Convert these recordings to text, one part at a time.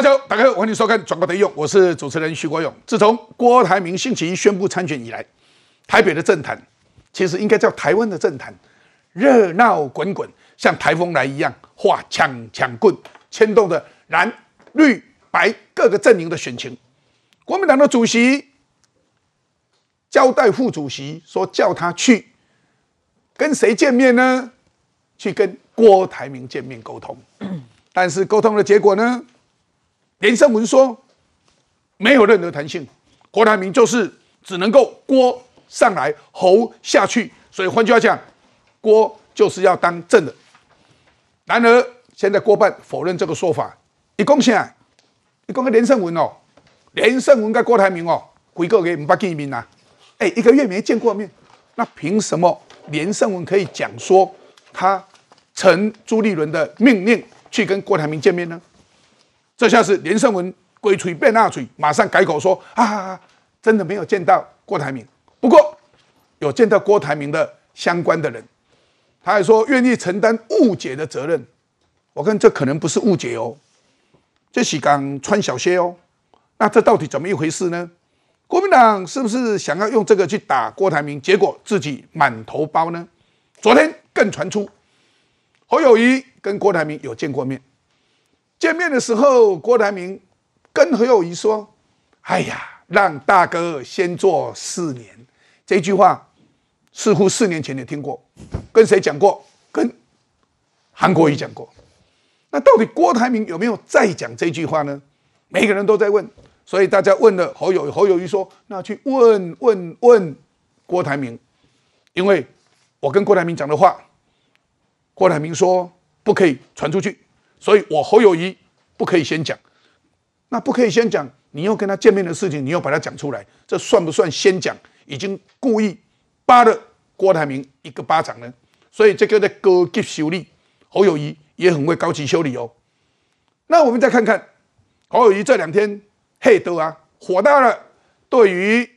大家好，大家好，欢迎收看《转播的用》，我是主持人徐国勇。自从郭台铭星期一宣布参选以来，台北的政坛其实应该叫台湾的政坛，热闹滚滚，像台风来一样，画抢抢棍，牵动着蓝绿白各个阵营的选情。国民党的主席交代副主席说，叫他去跟谁见面呢？去跟郭台铭见面沟通。但是沟通的结果呢？连胜文说没有任何弹性，郭台铭就是只能够郭上来，侯下去。所以换句话讲，郭就是要当正的。然而现在郭办否认这个说法。一共现在，一共个连胜文哦，连胜文跟郭台铭哦，回个给唔捌见面呐？哎，一个月没见过面，那凭什么连胜文可以讲说他承朱立伦的命令去跟郭台铭见面呢？这下是连胜文鬼吹变大嘴，马上改口说啊，真的没有见到郭台铭，不过有见到郭台铭的相关的人，他还说愿意承担误解的责任。我看这可能不是误解哦。这是刚穿小鞋哦，那这到底怎么一回事呢？国民党是不是想要用这个去打郭台铭，结果自己满头包呢？昨天更传出侯友谊跟郭台铭有见过面，见面的时候，郭台铭跟侯友谊说：“哎呀，让大哥先做四年。”这句话似乎四年前也听过，跟谁讲过？跟韩国瑜讲过。那到底郭台铭有没有再讲这句话呢？每个人都在问，所以大家问了侯友侯友谊说：“那去问问问郭台铭，因为我跟郭台铭讲的话，郭台铭说不可以传出去，所以我侯友谊不可以先讲。那不可以先讲，你又跟他见面的事情，你又把它讲出来，这算不算先讲？已经故意扒了郭台铭一个巴掌呢？所以这个在高级修理侯友谊。”也很会高级修理哦。那我们再看看侯友谊这两天嘿都啊火大了，对于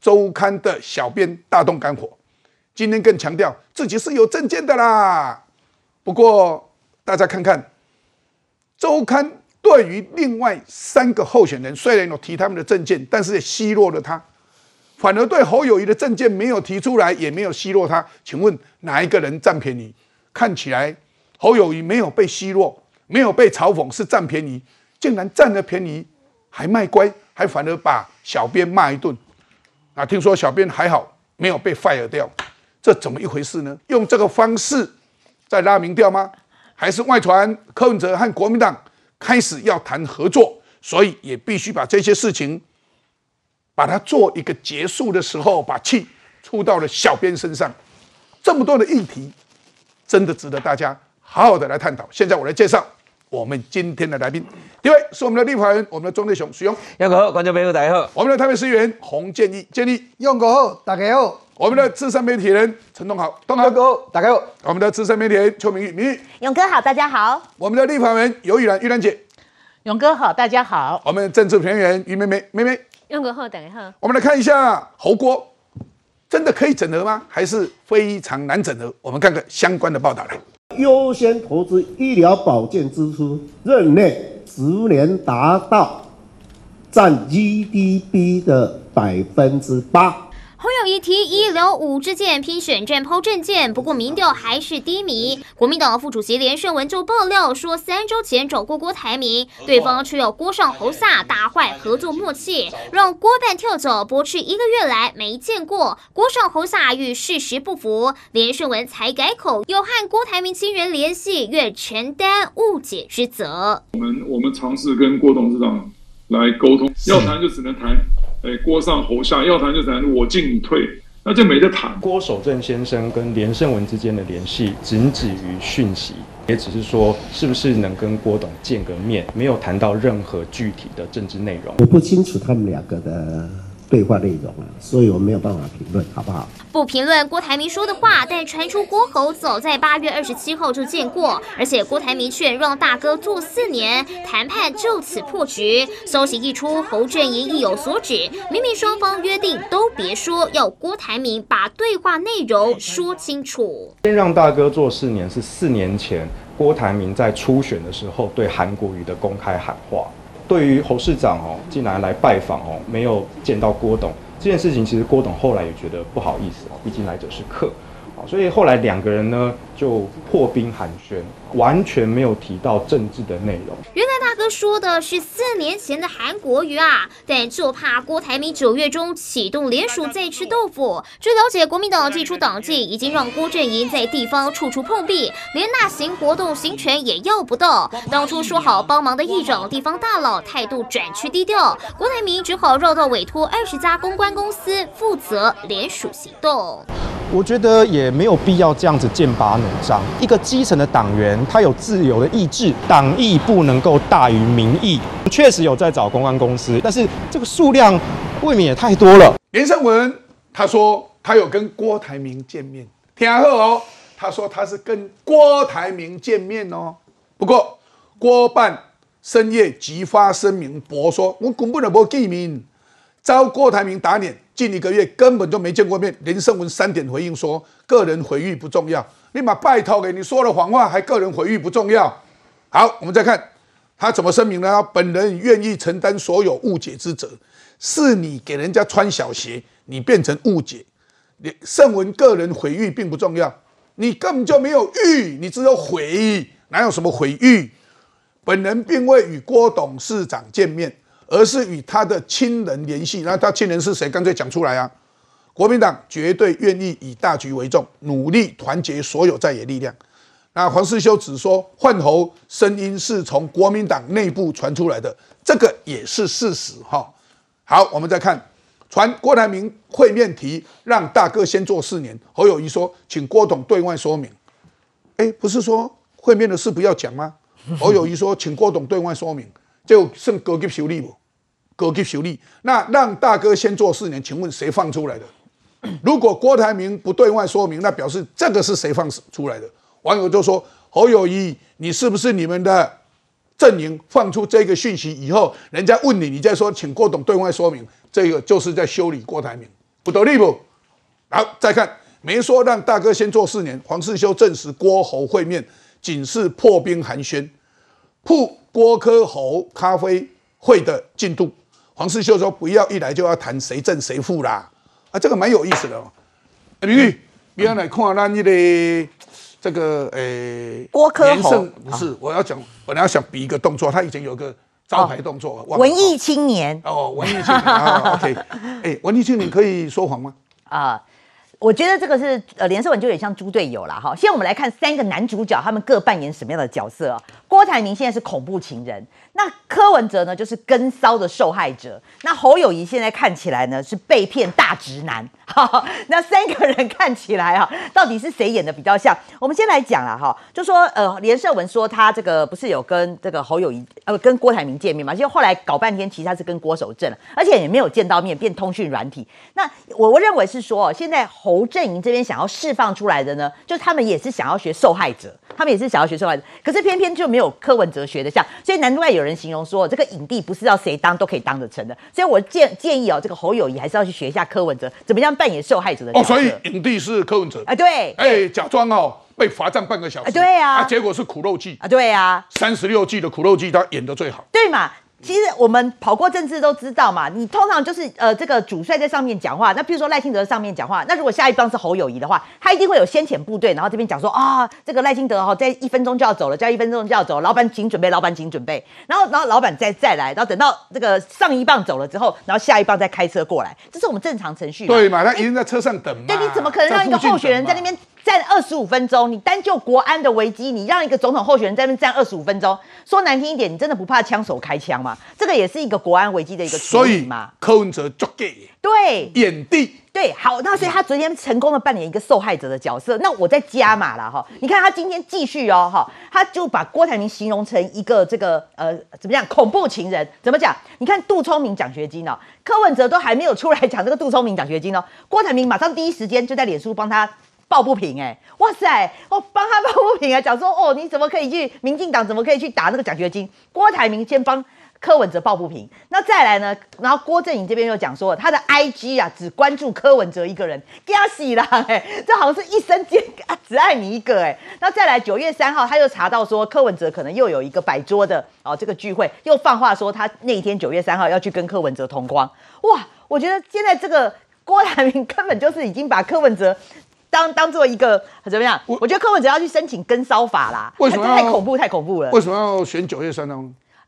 周刊的小编大动肝火。今天更强调自己是有证件的啦。不过大家看看周刊对于另外三个候选人，虽然有提他们的证件，但是也奚落了他，反而对侯友谊的证件没有提出来，也没有奚落他。请问哪一个人占便宜？看起来。侯友谊没有被奚落，没有被嘲讽，是占便宜，竟然占了便宜还卖乖，还反而把小编骂一顿。啊，听说小编还好，没有被 fire 掉，这怎么一回事呢？用这个方式在拉民调吗？还是外传柯文哲和国民党开始要谈合作，所以也必须把这些事情把它做一个结束的时候，把气出到了小编身上。这么多的议题，真的值得大家。好好的来探讨。现在我来介绍我们今天的来宾。第一位是我们的立法人，我们的庄内雄，徐勇。用哥好，观众朋友大家好。我们的台北市议员洪建义，建义，用哥好，大家好。我们的资深媒体人陈东豪，东豪。哥好，大家好。我们的资深媒体人邱明玉，明玉。勇哥好，大家好。我们的立法人尤玉兰，玉兰姐。勇哥好，大家好。我们政治评论员于妹妹，妹妹。勇哥好，大家好。我们来看一下侯国，真的可以整合吗？还是非常难整合？我们看看相关的报道来。优先投资医疗保健支出，任内十年达到占 GDP 的百分之八。侯友谊提一流五支箭拼选战抛政见，不过民调还是低迷。国民党副主席连胜文就爆料说，三周前找过郭台铭，对方却要郭上侯下，打坏合作默契，让郭半跳走，驳斥一个月来没见过郭上侯下与事实不符。连胜文才改口，有和郭台铭亲人联系，愿承担误解之责。我们我们尝试跟郭董事长来沟通，要谈就只能谈。哎，郭上侯下，要谈就谈，我进你退，那就没得谈。郭守正先生跟连胜文之间的联系仅止于讯息，也只是说是不是能跟郭董见个面，没有谈到任何具体的政治内容。我不清楚他们两个的。对话内容啊，所以我没有办法评论，好不好？不评论郭台铭说的话，但传出郭侯早在八月二十七号就见过，而且郭台铭劝让大哥做四年，谈判就此破局。消息一出，侯阵营意有所指，明明双方约定都别说，要郭台铭把对话内容说清楚。先让大哥做四年是四年前郭台铭在初选的时候对韩国瑜的公开喊话。对于侯市长哦，竟然来拜访哦，没有见到郭董这件事情，其实郭董后来也觉得不好意思哦，毕竟来者是客。所以后来两个人呢就破冰寒暄，完全没有提到政治的内容。原来大哥说的是四年前的韩国瑜啊，但就怕郭台铭九月中启动联署再吃豆腐。据了解，国民党祭出党纪，已经让郭阵营在地方处处碰壁，连大型活动行权也要不到。当初说好帮忙的议长、地方大佬态度转趋低调，郭台铭只好绕道委托二十家公关公司负责联署行动。我觉得也没有必要这样子剑拔弩张。一个基层的党员，他有自由的意志，党意不能够大于民意。确实有在找公关公司，但是这个数量未免也太多了。连胜文他说他有跟郭台铭见面，听好哦，他说他是跟郭台铭见面哦。不过郭办深夜急发声明，驳说我根本就无见面，遭郭台铭打脸。近一个月根本就没见过面，林胜文三点回应说：个人回忆不重要。立马拜托给你说了谎话，还个人回忆不重要。好，我们再看他怎么声明呢？本人愿意承担所有误解之责，是你给人家穿小鞋，你变成误解。胜文个人回忆并不重要，你根本就没有遇，你只有回，哪有什么回忆？本人并未与郭董事长见面。而是与他的亲人联系，那他亲人是谁？干脆讲出来啊！国民党绝对愿意以大局为重，努力团结所有在野力量。那黄世修只说换候声音是从国民党内部传出来的，这个也是事实哈。好，我们再看传郭台铭会面题，让大哥先做四年。侯友谊说，请郭董对外说明。哎，不是说会面的事不要讲吗？侯友谊说，请郭董对外说明。就剩高级修理不？高级修理，那让大哥先做四年，请问谁放出来的？如果郭台铭不对外说明，那表示这个是谁放出来的？网友就说：侯友谊，你是不是你们的阵营放出这个讯息以后，人家问你，你再说请郭董对外说明，这个就是在修理郭台铭，不得力不？好，再看没说让大哥先做四年，黄世修证实郭侯会面仅是破冰寒暄，破。郭科侯咖啡会的进度，黄世秀说不要一来就要谈谁正谁负啦，啊，这个蛮有意思的哦。明玉，不要来看那你的这个诶，郭科侯。不是，我要讲，本来要想比一个动作，他以前有个招牌动作，文艺青年。哦，文艺青年，OK，哎，文艺青年可以说谎吗？啊。我觉得这个是呃，连胜文就有点像猪队友了哈。现在我们来看三个男主角，他们各扮演什么样的角色？郭台铭现在是恐怖情人，那柯文哲呢就是跟骚的受害者，那侯友谊现在看起来呢是被骗大直男。那三个人看起来啊，到底是谁演的比较像？我们先来讲了哈，就说呃，连胜文说他这个不是有跟这个侯友谊呃跟郭台铭见面嘛？就后来搞半天，其实他是跟郭守正，而且也没有见到面，变通讯软体。那我我认为是说，现在侯阵营这边想要释放出来的呢，就他们也是想要学受害者，他们也是想要学受害者，可是偏偏就没有柯文哲学的像，所以难怪有人形容说，这个影帝不是要谁当都可以当得成的。所以我建建议哦，这个侯友谊还是要去学一下柯文哲，怎么样扮演受害者的哦。所以影帝是柯文哲。啊，对，哎，假装哦被罚站半个小时，对啊，结果是苦肉计。啊，对啊，三十六计的苦肉计他演的最好，对嘛。其实我们跑过政治都知道嘛，你通常就是呃这个主帅在上面讲话，那比如说赖清德在上面讲话，那如果下一棒是侯友谊的话，他一定会有先遣部队，然后这边讲说啊这个赖清德哈在一分钟就要走了，再一分钟就要走，老板请准备，老板请准备，然后然后老板再再来，然后等到这个上一棒走了之后，然后下一棒再开车过来，这是我们正常程序。对嘛，他一定在车上等嘛。对，你怎么可能让一个候选人在那边？站二十五分钟，你单就国安的危机，你让一个总统候选人在那边站二十五分钟，说难听一点，你真的不怕枪手开枪吗？这个也是一个国安危机的一个处理嘛。柯文哲就给对眼地对好，那所以他昨天成功的扮演一个受害者的角色。那我在加码了哈，你看他今天继续哦哈，他就把郭台铭形容成一个这个呃怎么样恐怖情人？怎么讲？你看杜聪明奖学金哦，柯文哲都还没有出来讲这个杜聪明奖学金哦，郭台铭马上第一时间就在脸书帮他。抱不平哎，哇塞，我帮他抱不平啊，讲说哦，你怎么可以去民进党？怎么可以去打那个奖学金？郭台铭先帮柯文哲抱不平。那再来呢？然后郭正颖这边又讲说，他的 IG 啊只关注柯文哲一个人，给他洗了，哎，这好像是一生间只爱你一个，哎。那再来九月三号，他又查到说柯文哲可能又有一个摆桌的哦这个聚会，又放话说他那一天九月三号要去跟柯文哲同框。哇，我觉得现在这个郭台铭根本就是已经把柯文哲。当当做一个怎么样？我觉得柯文哲要去申请跟骚法啦，为什么太恐怖？太恐怖了！为什么要选九月三呢？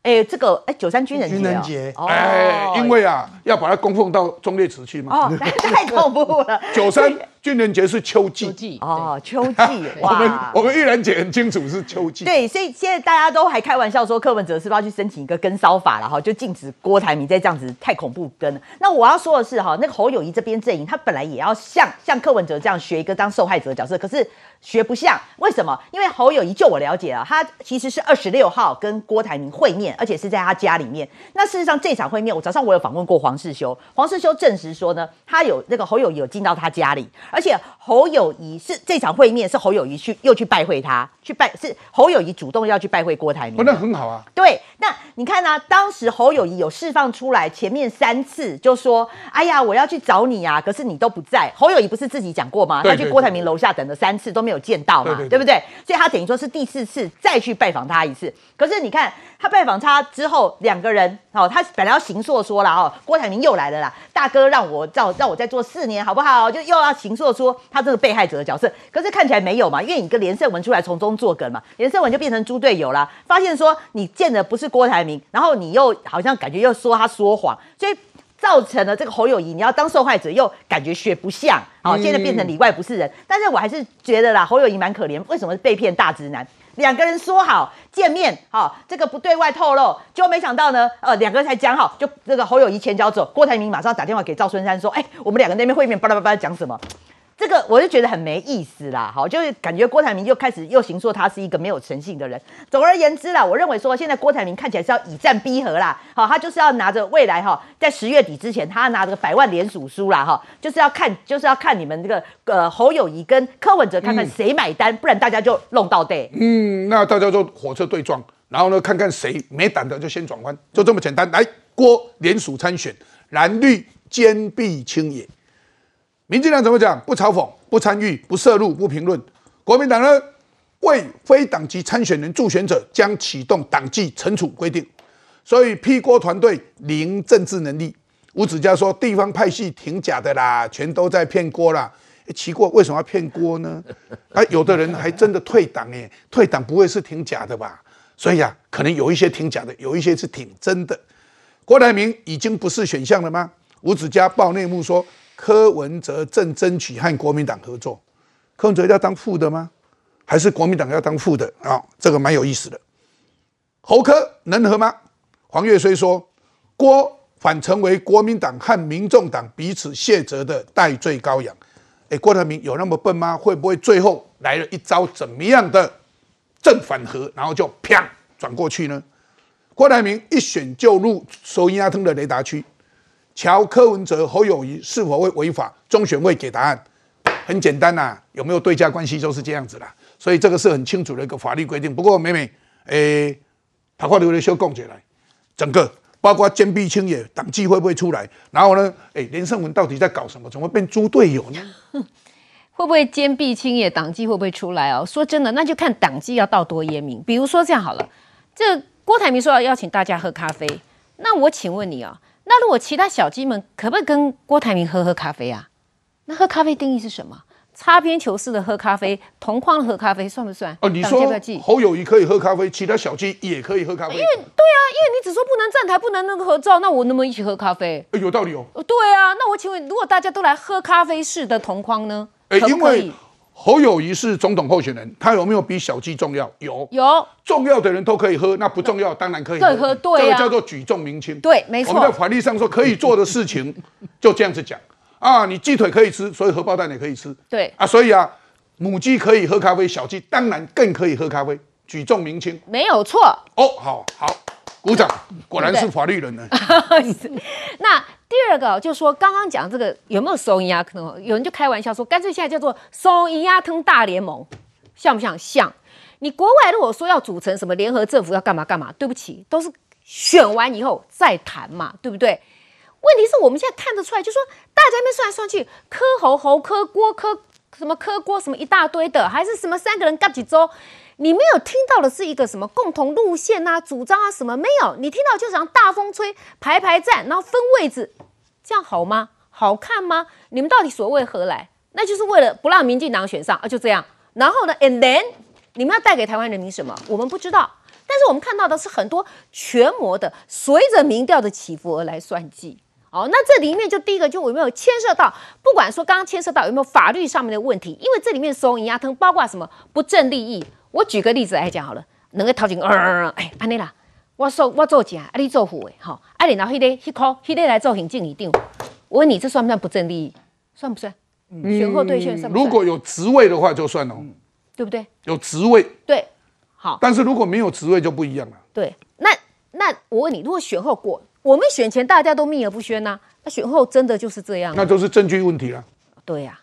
哎，这个哎，九三军人军人节，哎，因为啊，要把它供奉到忠烈祠去嘛。哦，太恐怖了。九三军人节是秋季季。哦，秋季。我们我们玉兰姐很清楚是秋季。对，所以现在大家都还开玩笑说，柯文哲是不是要去申请一个跟骚法了哈？就禁止郭台铭再这样子太恐怖跟。那我要说的是哈，那个侯友谊这边阵营，他本来也要像像柯文哲这样学一个当受害者的角色，可是。学不像，为什么？因为侯友谊，就我了解啊，他其实是二十六号跟郭台铭会面，而且是在他家里面。那事实上这场会面，我早上我有访问过黄世修，黄世修证实说呢，他有那个侯友谊有进到他家里，而且侯友谊是这场会面是侯友谊去又去拜会他，去拜是侯友谊主动要去拜会郭台铭，那很好啊。对，那你看呢？当时侯友谊有释放出来，前面三次就说，哎呀，我要去找你啊，可是你都不在。侯友谊不是自己讲过吗？他去郭台铭楼下等了三次都没有见到嘛，对不对？所以他等于说是第四次再去拜访他一次。可是你看他拜访他之后，两个人哦，他本来要行硕说了哦，郭台铭又来了啦，大哥让我让让我再做四年好不好？就又要行硕说他这个被害者的角色，可是看起来没有嘛，因为你跟连胜文出来从中作梗嘛，连胜文就变成猪队友啦。发现说你见的不是郭台铭，然后你又好像感觉又说他说谎，所以。造成了这个侯友谊，你要当受害者又感觉学不像，好，现在变成里外不是人。但是我还是觉得啦，侯友谊蛮可怜。为什么是被骗大直男？两个人说好见面，好，这个不对外透露，就没想到呢，呃，两个人才讲好，就这个侯友谊前脚走，郭台铭马上打电话给赵春山说，哎，我们两个那边会面，巴拉巴拉讲什么？这个我就觉得很没意思啦，好，就是感觉郭台铭又开始又行说他是一个没有诚信的人。总而言之啦，我认为说现在郭台铭看起来是要以战逼和啦，好，他就是要拿着未来哈，在十月底之前，他拿着百万联署书啦，哈，就是要看，就是要看你们这个呃侯友谊跟柯文哲看看谁买单，不然大家就弄到对。嗯，那大家就火车对撞，然后呢，看看谁没胆的就先转弯，就这么简单。来，郭联署参选，蓝绿坚壁清野。民进党怎么讲？不嘲讽，不参与，不涉入，不评论。国民党呢？为非党籍参选人助选者将启动党纪惩处规定。所以批锅团队零政治能力。吴子嘉说地方派系挺假的啦，全都在骗锅啦。奇怪，为什么要骗锅呢？啊，有的人还真的退党哎，退党不会是挺假的吧？所以啊，可能有一些挺假的，有一些是挺真的。郭台铭已经不是选项了吗？吴子嘉报内幕说。柯文哲正争取和国民党合作，柯文哲要当副的吗？还是国民党要当副的啊？这个蛮有意思的。侯科能和吗？黄岳虽说郭反成为国民党和民众党彼此卸责的代罪羔羊。哎，郭台铭有那么笨吗？会不会最后来了一招怎么样的正反合，然后就啪转过去呢？郭台铭一选就入收音阿通的雷达区。乔柯文哲、侯友谊是否会违法？中选会给答案，很简单呐，有没有对价关系就是这样子啦。所以这个是很清楚的一个法律规定。不过，美美，诶，他话留了修供起来，整个包括坚壁清野，党纪会不会出来？然后呢，诶，连胜文到底在搞什么？怎么变猪队友呢？会不会坚壁清野？党纪会不会出来哦？说真的，那就看党纪要到多严明。比如说这样好了，这郭台铭说要邀请大家喝咖啡，那我请问你啊？那如果其他小鸡们可不可以跟郭台铭喝喝咖啡啊？那喝咖啡定义是什么？擦边球式的喝咖啡，同框喝咖啡算不算？哦，你说侯友谊可以喝咖啡，其他小鸡也可以喝咖啡？因为对啊，因为你只说不能站台，不能那个合照，那我能不能一起喝咖啡？有道理哦。对啊，那我请问，如果大家都来喝咖啡式的同框呢？可不可以？侯友谊是总统候选人，他有没有比小鸡重要？有，有重要的人都可以喝，那不重要当然可以喝。对，这个叫做举重明轻。对，没错。我们在法律上说可以做的事情，就这样子讲啊。你鸡腿可以吃，所以荷包蛋也可以吃。对啊，所以啊，母鸡可以喝咖啡，小鸡当然更可以喝咖啡。举重明轻，没有错。哦，好好，鼓掌，果然是法律人呢。那。第二个就是说，刚刚讲这个有没有收银鸭汤？有人就开玩笑说，干脆现在叫做收银鸭汤大联盟，像不像？像。你国外如果说要组成什么联合政府，要干嘛干嘛？对不起，都是选完以后再谈嘛，对不对？问题是我们现在看得出来，就说大家那算来算去，柯侯侯柯郭柯什么柯郭什么一大堆的，还是什么三个人干几周？你没有听到的是一个什么共同路线啊、主张啊什么没有？你听到就是像大风吹排排站，然后分位置，这样好吗？好看吗？你们到底所谓何来？那就是为了不让民进党选上啊，就这样。然后呢，and then 你们要带给台湾人民什么？我们不知道。但是我们看到的是很多权谋的，随着民调的起伏而来算计。好，那这里面就第一个就有没有牵涉到，不管说刚刚牵涉到有没有法律上面的问题，因为这里面收银压腾，包括什么不正利益。我举个例子来讲好了，两个头前，哎，安尼啦，我做我做正，啊你做副的，好，啊然后迄个迄科迄个来做行政院长，我问你这算不算不正利益？算不算？选后兑现算不算？如果有职位的话就算了，对不对？有职位，对，好，但是如果没有职位就不一样了。对，那那我问你，如果选后过，我们选前大家都秘而不宣呐，那选后真的就是这样？那就是证据问题了。对呀，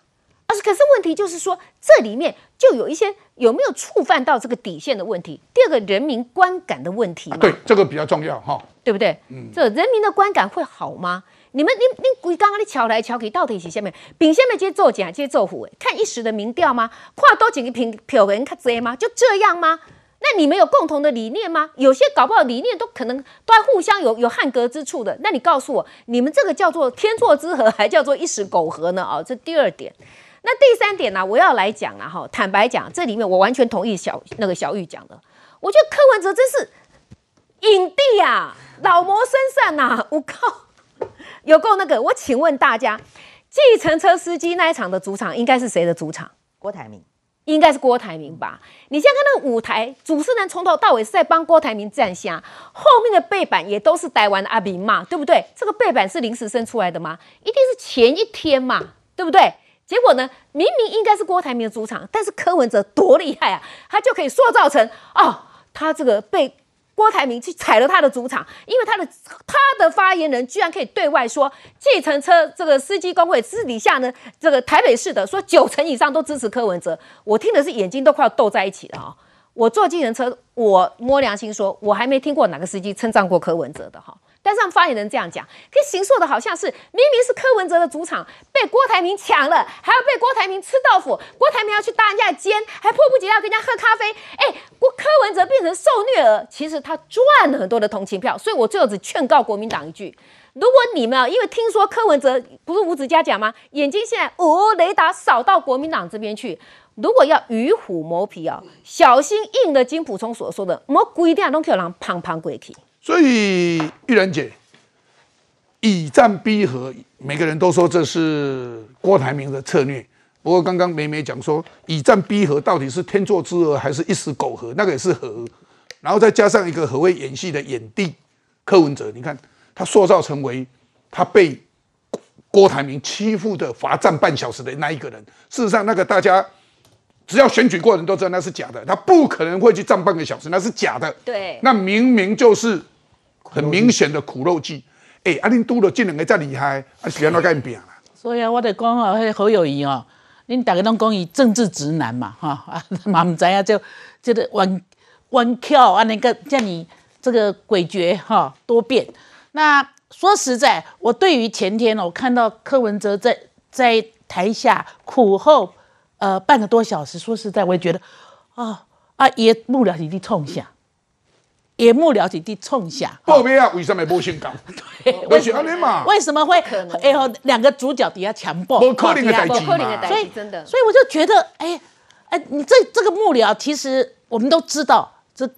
啊，可是问题就是说，这里面就有一些有没有触犯到这个底线的问题。第二个，人民观感的问题嘛，对，这个比较重要哈，对不对？嗯，这人民的观感会好吗？你们，你你规刚刚你瞧来瞧去，到底是下面凭下面接做假接做虎？看一时的民调吗？跨多几个平票人看这吗？就这样吗？那你们有共同的理念吗？有些搞不好理念都可能都还互相有有汉格之处的。那你告诉我，你们这个叫做天作之合，还叫做一时苟合呢？啊，这第二点。那第三点呢？我要来讲了哈。坦白讲，这里面我完全同意小那个小玉讲的。我觉得柯文哲真是影帝啊，老谋深算呐！我靠！有够那个，我请问大家，计程车司机那一场的主场应该是谁的主场？郭台铭，应该是郭台铭吧？你现在看那个舞台，主持人从头到尾是在帮郭台铭站下，后面的背板也都是台湾的阿明嘛，对不对？这个背板是临时生出来的吗？一定是前一天嘛，对不对？结果呢，明明应该是郭台铭的主场，但是柯文哲多厉害啊，他就可以塑造成哦，他这个被。郭台铭去踩了他的主场，因为他的他的发言人居然可以对外说，计程车这个司机工会私底下呢，这个台北市的说九成以上都支持柯文哲，我听的是眼睛都快要斗在一起了哈。我坐计程车，我摸良心说，我还没听过哪个司机称赞过柯文哲的哈。但是发言人这样讲，可行说的好像是明明是柯文哲的主场被郭台铭抢了，还要被郭台铭吃豆腐，郭台铭要去搭人家的肩，还迫不及待要跟人家喝咖啡。哎，郭柯文哲变成受虐儿，其实他赚了很多的同情票。所以我最后只劝告国民党一句：如果你们啊，因为听说柯文哲不是吴子嘉讲吗？眼睛现在哦，雷达扫到国民党这边去，如果要与虎谋皮啊，小心应了金普聪所说的，我规定都可以让胖胖鬼去。所以玉兰姐以战逼和，每个人都说这是郭台铭的策略。不过刚刚美美讲说，以战逼和到底是天作之合还是一时苟合？那个也是和，然后再加上一个何谓演戏的演帝柯文哲，你看他塑造成为他被郭台铭欺负的罚站半小时的那一个人。事实上，那个大家。只要选举过人都知道那是假的，他不可能会去站半个小时，那是假的。对，那明明就是很明显的苦肉计。哎，阿林都了这两个再厉害，啊，是安怎改变啦？所以啊，我就讲啊，迄侯友谊哦，恁大家拢讲伊政治直男嘛，哈 啊，嘛唔知啊，就这个弯弯翘啊，那个叫你这个诡谲哈多变。那说实在，我对于前天我看到柯文哲在在台下苦候。呃，半个多小时，说实在，我也觉得，啊啊，也幕僚弟弟冲下，也幕僚弟弟冲下。后面啊，为什么不先讲？对，为什么？为什么会？哎呦，两个主角底下强暴，不可能的代志所以真的，所以我就觉得，哎哎，你这这个幕僚，其实我们都知道，这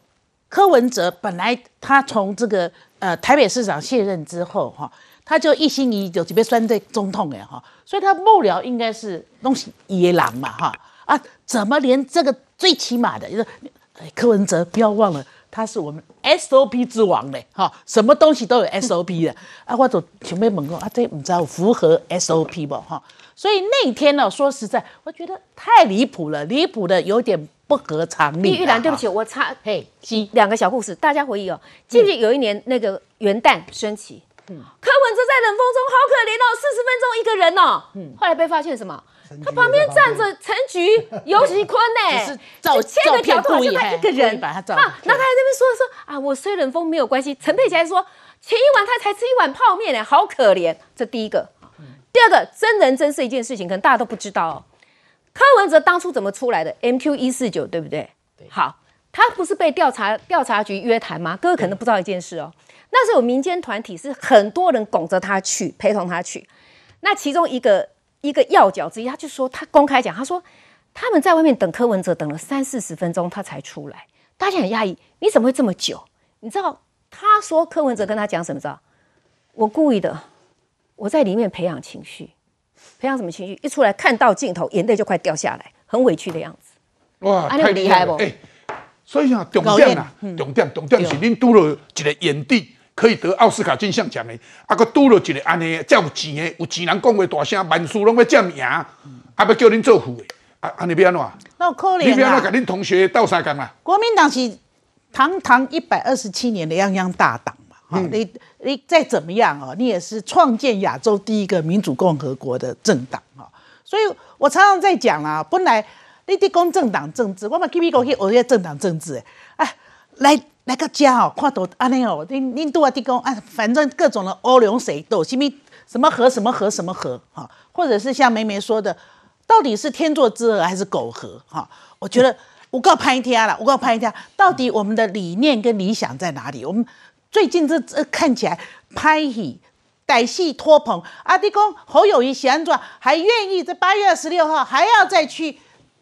柯文哲本来他从这个呃台北市长卸任之后，哈。他就一心一意就准备算对总统哎哈，所以他幕僚应该是东西野狼嘛哈啊，怎么连这个最起码的，就是柯文哲不要忘了，他是我们 SOP 之王嘞哈，什么东西都有 SOP 的 啊，我就准备问过啊，这不知道符合 SOP 不哈？所以那天呢，说实在，我觉得太离谱了，离谱的有点不合常理。玉兰，对不起，我插嘿，两个小故事，大家回忆哦，记不记有一年那个元旦升旗？嗯柯文哲在冷风中好可怜哦，四十分钟一个人哦。嗯，后来被发现什么？他旁边站着陈菊、尤喜坤呢，只是照就切个角度好像他一个人把他照啊，那他在那边说说啊，我虽冷风没有关系。陈佩琪还说前一晚他才吃一碗泡面呢，好可怜。这第一个，第二个真人真事一件事情，可能大家都不知道哦。柯文哲当初怎么出来的？MQ 一四九对不对？好，他不是被调查调查局约谈吗？各位可能不知道一件事哦，那时候有民间团体是很多人拱着他去，陪同他去。那其中一个一个要角之一，他就说他公开讲，他说他们在外面等柯文哲等了三四十分钟，他才出来，大家很压抑，你怎么会这么久？你知道他说柯文哲跟他讲什么？知道？我故意的，我在里面培养情绪，培养什么情绪？一出来看到镜头，眼泪就快掉下来，很委屈的样子。哇，啊你有厉害不哎，所以啊，重点啊，重点重点是恁拄了一个眼帝，可以得奥斯卡金像奖的，啊，佮拄了一个安尼，遮有钱的，有钱人讲话大声，万事拢要占赢，啊，要叫恁做副的，啊，安尼要安怎？那有可你要怜安怎甲啊！恁同学斗相共啊？国民党是堂堂一百二十七年的泱泱大党嘛，哈、嗯你你再怎么样哦，你也是创建亚洲第一个民主共和国的政党哈、所以我常常在讲啦，本来你伫讲政党政治，我嘛去美国去学些政党政治，哎，来来个家哦，看到安尼哦，恁恁拄啊伫讲啊，反正各种的欧龙谁斗，什么什么和什么和什么和哈、或者是像梅梅说的，到底是天作之合还是苟合哈、我觉得我告拍天了，我告拍天，到底我们的理念跟理想在哪里？我们最近这这看起来拍戏。歹戏拖棚，啊！你讲侯友谊喜安怎还愿意在八月二十六号还要再去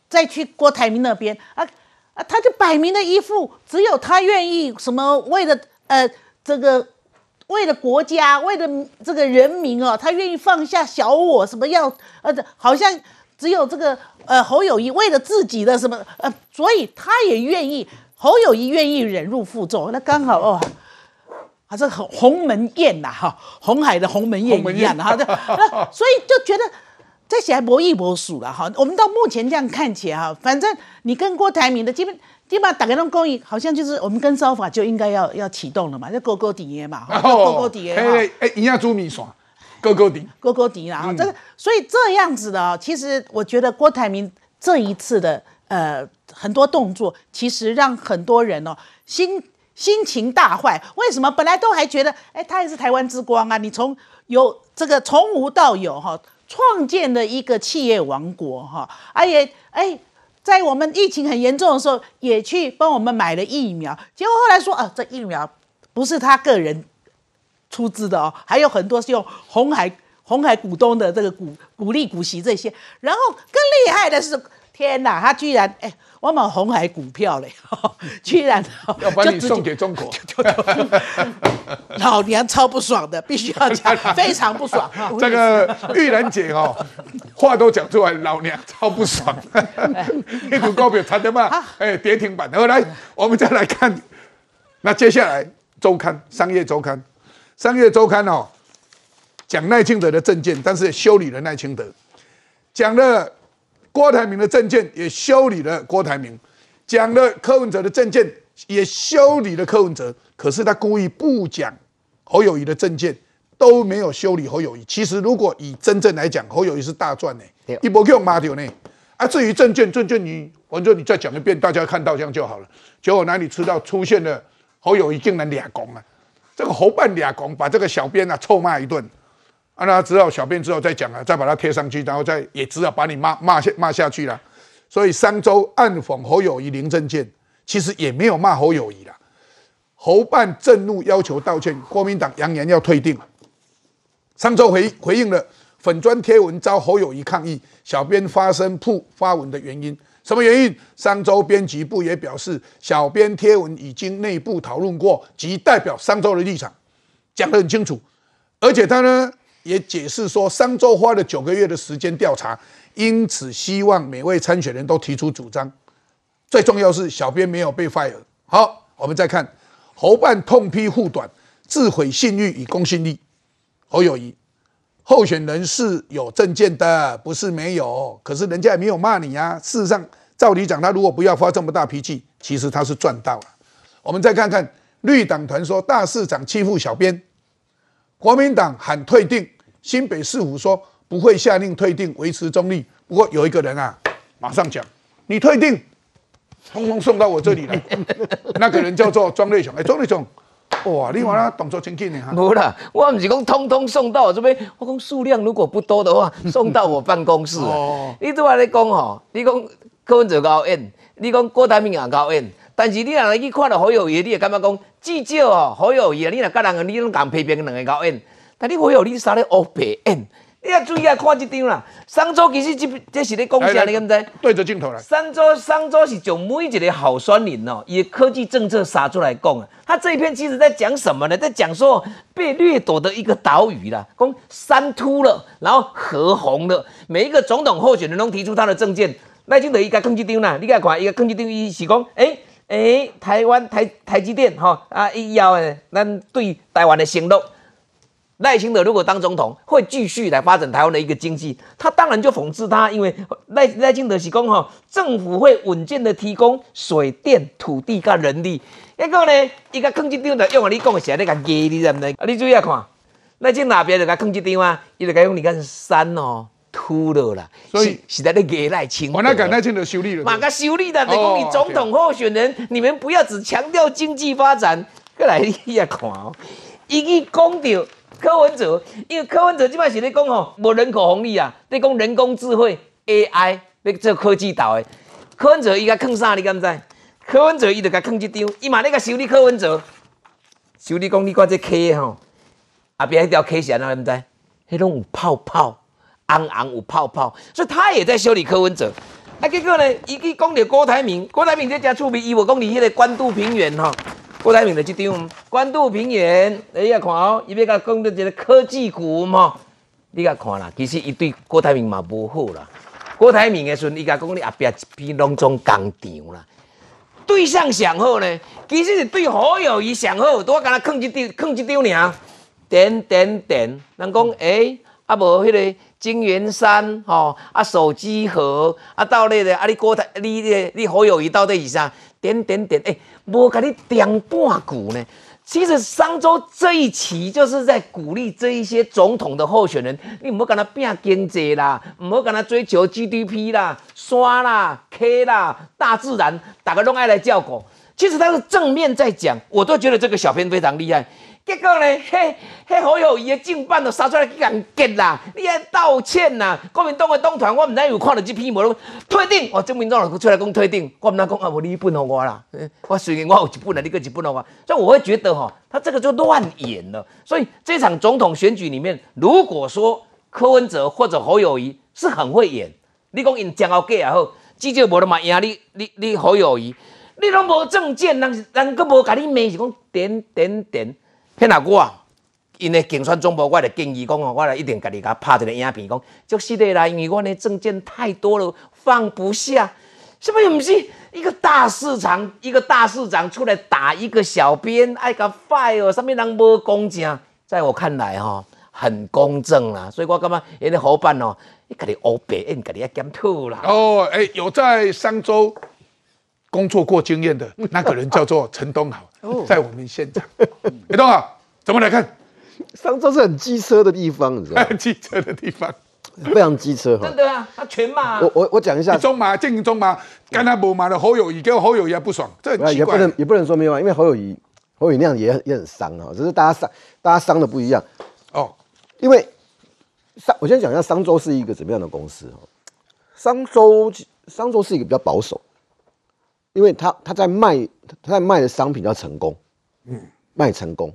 再去郭台铭那边啊啊！他就摆明了一副只有他愿意什么为了呃这个为了国家为了这个人民哦，他愿意放下小我什么要呃好像只有这个呃侯友谊为了自己的什么呃，所以他也愿意侯友谊愿意忍辱负重，那刚好哦。啊，这鸿鸿门宴呐，哈，红海的鸿门宴一样的哈，所以就觉得这些还博弈博数了哈。我们到目前这样看起来哈，反正你跟郭台铭的基本基本上打开那公益，好像就是我们跟烧法就应该要要启动了嘛，就勾勾底耶嘛，哈勾勾底耶哈。哎哎，营养猪米线，勾勾底。勾勾底啦，哈、这个所以这样子的啊，其实我觉得郭台铭这一次的呃很多动作，其实让很多人哦心心情大坏。为什么？本来都还觉得，哎，他也是台湾之光啊，你从有这个从无到有哈、创建了一个企业王国哈，啊且哎。在我们疫情很严重的时候，也去帮我们买了疫苗，结果后来说啊，这疫苗不是他个人出资的哦，还有很多是用红海红海股东的这个股股利股息这些，然后更厉害的是，天哪，他居然哎，我买红海股票嘞，居然 要把你送给中国，老娘超不爽的，必须要讲，非常不爽哈。这个玉兰姐哦，话都讲出来，老娘超不爽。一股高票差的嘛，哎，跌停板。然后来，我们再来看，那接下来周刊《商业周刊》，《商业周刊》哦，讲赖清德的政见，但是修理了赖清德；讲了郭台铭的政见，也修理了郭台铭；讲了柯文哲的政见，也修理了柯文哲。可是他故意不讲侯友谊的政见，都没有修理侯友谊。其实如果以真正来讲，侯友谊是大赚呢、对一波 Q 骂掉呢。啊，至于证券，证券你反正你再讲一遍，大家看到这样就好了。结果哪里知道出现了侯友谊竟然俩公啊，这个侯办俩公，把这个小编啊臭骂一顿。啊，那只好小编之后再讲啊，再把它贴上去，然后再也只好把你骂骂下骂下去了。所以商周暗讽侯友谊零政见，其实也没有骂侯友谊啦。侯办震怒要求道歉，国民党扬言要退订。商周回回应了粉砖贴文遭侯友谊抗议，小编发声铺发文的原因。什么原因？商周编辑部也表示，小编贴文已经内部讨论过，及代表商周的立场，讲得很清楚。而且他呢也解释说，商周花了九个月的时间调查，因此希望每位参选人都提出主张。最重要是小编没有被 fire。好，我们再看侯办痛批护短，自毁信誉与公信力。侯友谊候选人是有证件的，不是没有，可是人家也没有骂你啊。事实上，照理讲，他如果不要发这么大脾气，其实他是赚到了。我们再看看绿党团说大市长欺负小编，国民党喊退订，新北市府说不会下令退订，维持中立，不过有一个人啊，马上讲，你退订，通通送到我这里来。那个人叫做庄瑞雄，哎，庄瑞雄，哇，你完了动作真紧的哈。无啦，我唔是讲通通送到我这边，我讲数量如果不多的话，送到我办公室。哦，你拄话咧讲吼，你讲柯文哲高演，你讲郭台铭也高演，但是你若来去看到侯友谊，你也感觉讲至少哦，侯友谊啊，你若甲人你拢共批评两个高演，但你侯友谊啥咧乌白演？你要注意啊，看这张啦。商周其实这这是咧讲啥，你敢知？对着镜头来。商周商周是从每一个好酸林哦，以科技政策撒出来讲啊。他这一篇其实在讲什么呢？在讲说被掠夺的一个岛屿啦，讲山秃了，然后河红了。每一个总统候选人都提出他的政见，赖清德伊个更这张啦，你甲看伊个更这张伊是讲，诶诶，台湾台台积电哈啊，以要诶，咱对台湾的承诺。赖清德如果当总统，会继续来发展台湾的一个经济，他当然就讽刺他，因为赖赖清德是讲哈，政府会稳健的提供水电、土地跟人力。一个呢，一个坑一张就用啊，你讲的是啊，你甲压你知唔知？啊，你注意看，赖清德边就甲坑一张啊，伊就甲用你看山哦秃了啦，所以是在咧压赖清德。我那敢赖清德修理了，马个修理的，你讲你总统候选人，你们不要只强调经济发展，过来你也看哦，伊去讲到。柯文哲，因为柯文哲即摆是咧讲吼，无人口红利啊，咧讲人工智慧 AI 咧做科技岛诶。柯文哲伊甲坑啥？你敢知？柯文哲伊就甲坑一张，伊嘛咧甲修理柯文哲，修理讲你看这 K 吼，后边迄条 K 线啊，你毋知？迄种有泡泡，红红有泡泡，所以他也在修理柯文哲。啊，结果呢，伊去讲着郭台铭，郭台铭这家出名，伊无讲你迄个关渡平原吼。郭台铭的这张关渡平原，你甲看哦，伊要甲讲到一个科技股嘛，你甲看啦，其实伊对郭台铭嘛无好啦。郭台铭的时阵，伊甲讲你后壁一片拢种工厂啦，对象上好呢，其实是对好友谊上好，都我甲他囥一张，囥一张尔，点点点，人讲诶，啊无迄个金元山吼，啊手机盒，啊到那个啊你郭台，你你你好友谊到底是啥？点点点，诶。无甲你点半股呢？其实商周这一期就是在鼓励这一些总统的候选人，你唔好跟他拼经济啦，唔好跟他追求 GDP 啦、刷啦、K 啦、大自然，大家都爱来叫狗。其实他是正面在讲，我都觉得这个小编非常厉害。结果呢？嘿，嘿，好友谊的竞办都杀出来去人结啦！你还道歉呐？国民党的党团，我唔知有看到这篇无？退订，哦，证明党出来讲退订，我唔能讲啊，无你一本给我啦。我虽然我有一本啊，你个一本给我，所以我会觉得哈，他这个就乱演了。所以这场总统选举里面，如果说柯文哲或者侯友谊是很会演，你讲因将要过也好，至少无得嘛赢你，你你侯友谊，你拢无证件，人人佫无甲你骂，是讲点点点。骗哪我，因为竞选总部，我就建议讲哦，我来一定家己甲拍一个影片，讲就是的啦，因为我的证件太多了，放不下。是不是不是一个大市场，一个大市长出来打一个小编，爱个 fire，上面人无公正，在我看来哈，很公正啦。所以我感觉因为伙伴哦，你家己乌白，你家己要检讨啦。哦，哎，有在商周工作过经验的 那个人叫做陈东豪。在我们现场，李 东豪，怎么来看？商周是很机车的地方，你知道吗？机车的地方，非常机车哈。真的啊，他全骂。我我我讲一下，中马经营中马，跟他不骂的侯友谊，跟侯友谊不爽，这很奇怪。也不能也不能说没有啊，因为侯友谊侯友谊那样也也很伤啊，只是大家伤大家伤的不一样哦。因为商，我先讲一下商周是一个怎么样的公司哦。商周商周是一个比较保守。因为他他在卖他在卖的商品叫成功，嗯，卖成功，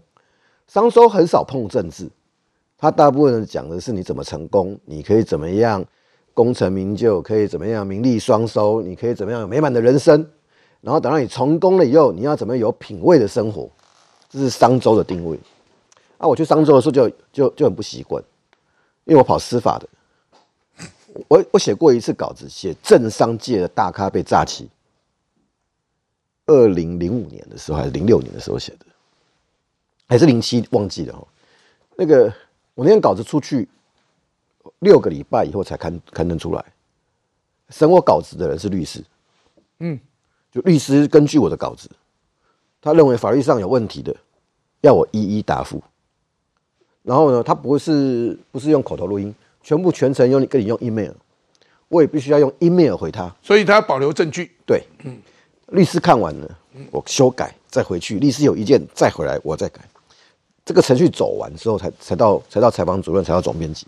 商周很少碰政治，他大部分讲的是你怎么成功，你可以怎么样功成名就，可以怎么样名利双收，你可以怎么样有美满的人生，然后等到你成功了以后，你要怎么有品味的生活，这是商周的定位。啊，我去商周的时候就就就很不习惯，因为我跑司法的，我我写过一次稿子，写政商界的大咖被炸起。二零零五年的时候，还是零六年的时候写的，还是零七忘记了哈。那个我那篇稿子出去六个礼拜以后才刊刊登出来，审我稿子的人是律师，嗯，就律师根据我的稿子，他认为法律上有问题的，要我一一答复。然后呢，他不是不是用口头录音，全部全程用跟你用 email。我也必须要用 email 回他。所以他要保留证据。对，嗯，律师看完了，我修改再回去，律师有意见再回来，我再改。这个程序走完之后，才才到才到采访主任，才到总编辑，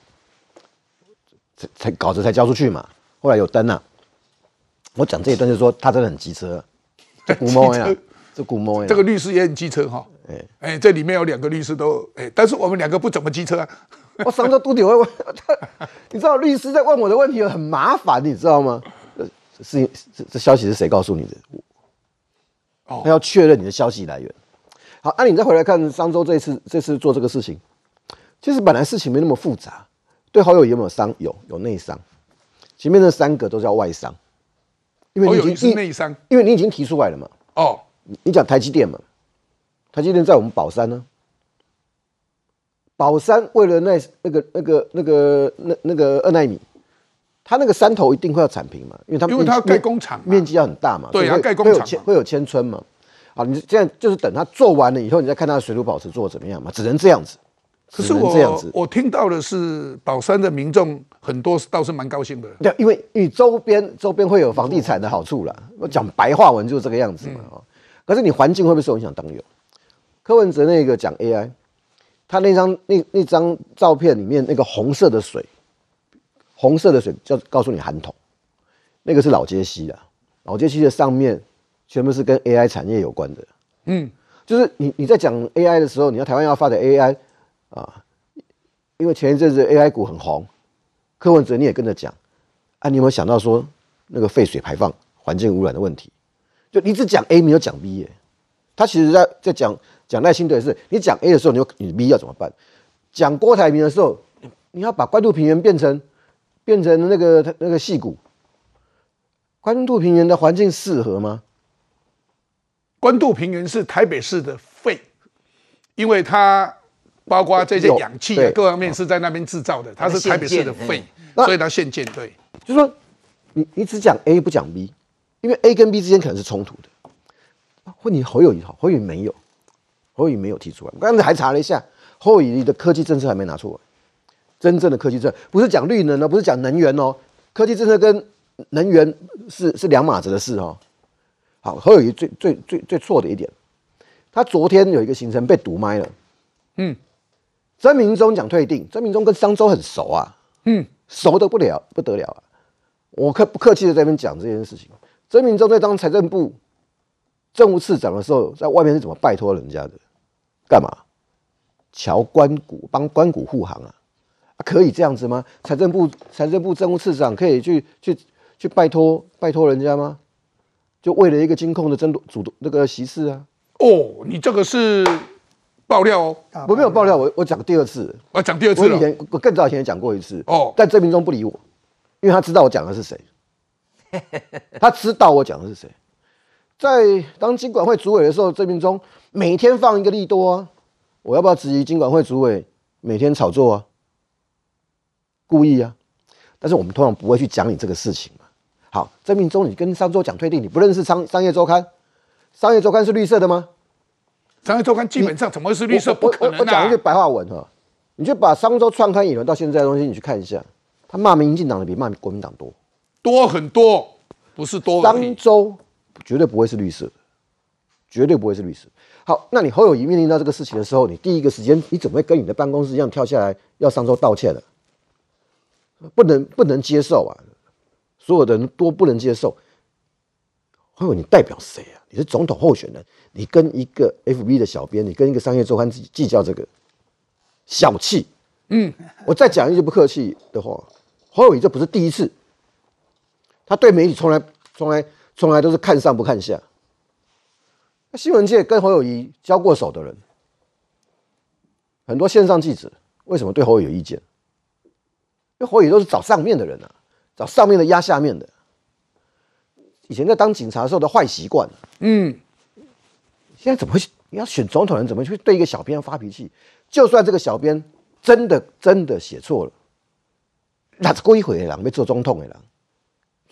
才才稿子才交出去嘛。后来有登啊。我讲这一段就是说，他真的很机车，这古摸呀，这古摸呀。这个律师也很机车哈。哎哎，这里面有两个律师都哎，但是我们两个不怎么机车啊。我上周都得会问他，你知道律师在问我的问题很麻烦，你知道吗？是这这消息是谁告诉你的？哦，他要确认你的消息来源。好，那你再回来看商周这次这次做这个事情，其实本来事情没那么复杂。对好友有没有伤？有，有内伤。前面那三个都叫外伤。因为你已经内伤，因为你已经提出来了嘛。哦，你讲台积电嘛？台积电在我们宝山呢。宝山为了那那个那个那个那那个二纳米，它那个山头一定会要铲平嘛，因为它因为它要盖工厂，面积要很大嘛。对啊，盖工厂会有千村嘛。啊，你这样就是等它做完了以后，你再看它的水土保持做怎么样嘛，只能这样子。可是我我听到的是宝山的民众很多倒是蛮高兴的。对，因为你周边周边会有房地产的好处啦。我讲白话文就是这个样子嘛。哦，可是你环境会不会受影响？当有。柯文哲那个讲 AI，他那张那那张照片里面那个红色的水，红色的水叫告诉你含铜，那个是老街溪的。老街溪的上面全部是跟 AI 产业有关的。嗯，就是你你在讲 AI 的时候，你要台湾要发展 AI。啊，因为前一阵子 AI 股很红，柯文哲你也跟着讲，啊，你有没有想到说那个废水排放、环境污染的问题？就你只讲 A 没有讲 B 耶，他其实在在讲讲耐心的是，你讲 A 的时候，你你 B 要怎么办？讲郭台铭的时候，你要把关渡平原变成变成那个那个细谷，关渡平原的环境适合吗？关渡平原是台北市的肺，因为它。包括这些氧气各方面是在那边制造的，它是台北市的肺，所以它限建。对，就是说你你只讲 A 不讲 B，因为 A 跟 B 之间可能是冲突的。问你侯友谊好，侯友谊没有，侯友谊没有提出来。我刚才还查了一下，侯友谊的科技政策还没拿出来。真正的科技政策不是讲绿能哦，不是讲能源哦，科技政策跟能源是是两码子的事哦。好，侯友谊最最最最错的一点，他昨天有一个行程被堵麦了。嗯。曾明忠讲退订，曾明忠跟商周很熟啊，嗯，熟的不了不得了啊。我客不客气的在那边讲这件事情。曾明忠在当财政部政务次长的时候，在外面是怎么拜托人家的？干嘛？乔关谷帮关谷护航啊？可以这样子吗？财政部财政部政务次长可以去去去拜托拜托人家吗？就为了一个金控的争夺主那个席次啊？哦，你这个是。爆料哦，我没有爆料，我我讲第二次，我讲第二次我以前我更早以前也讲过一次哦，但郑明忠不理我，因为他知道我讲的是谁，他知道我讲的是谁。在当金管会主委的时候，郑明忠每天放一个利多啊，我要不要质疑金管会主委每天炒作啊？故意啊？但是我们通常不会去讲你这个事情嘛。好，郑明中，你跟商周讲退订，你不认识商商业周刊？商业周刊是绿色的吗？商业周刊基本上怎么会是绿色？不可能我讲一句白话文哈，你就把商周创刊以来到现在的东西，你去看一下，他骂民进党的比骂国民党多，多很多，不是多。商周绝对不会是绿色的，绝对不会是绿色。好，那你侯友谊面临到这个事情的时候，你第一个时间你怎么会跟你的办公室一样跳下来要商周道歉的？不能不能接受啊！所有的人都不能接受。侯友你代表谁啊？你是总统候选人。你跟一个 FB 的小编，你跟一个商业周刊计计较这个小气，嗯，我再讲一句不客气的话，侯友谊这不是第一次，他对媒体从来从来从来都是看上不看下。那新闻界跟侯友谊交过手的人，很多线上记者为什么对侯友有意见？因为侯友谊都是找上面的人啊，找上面的压下面的。以前在当警察的时候的坏习惯，嗯。现在怎么会？你要选总统人，怎么去对一个小编发脾气？就算这个小编真的真的写错了，那是过一回的人被做总统的人，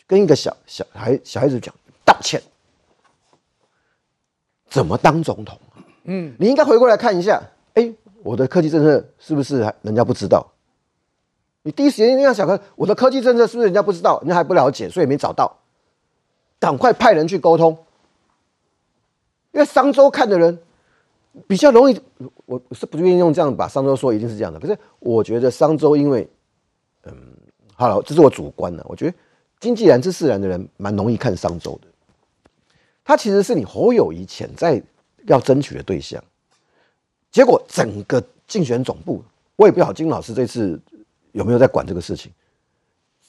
跟一个小小孩小孩子讲道歉，怎么当总统？嗯，你应该回过来看一下，哎，我的科技政策是不是人家不知道？你第一时间一定要想看我的科技政策是不是人家不知道，人家还不了解，所以没找到，赶快派人去沟通。因为商周看的人比较容易，我是不愿意用这样把商周说一定是这样的。可是我觉得商周因为，嗯，好了，这是我主观的，我觉得经济然之自然的人蛮容易看商周的。他其实是你侯友谊潜在要争取的对象，结果整个竞选总部，我也不晓金老师这次有没有在管这个事情。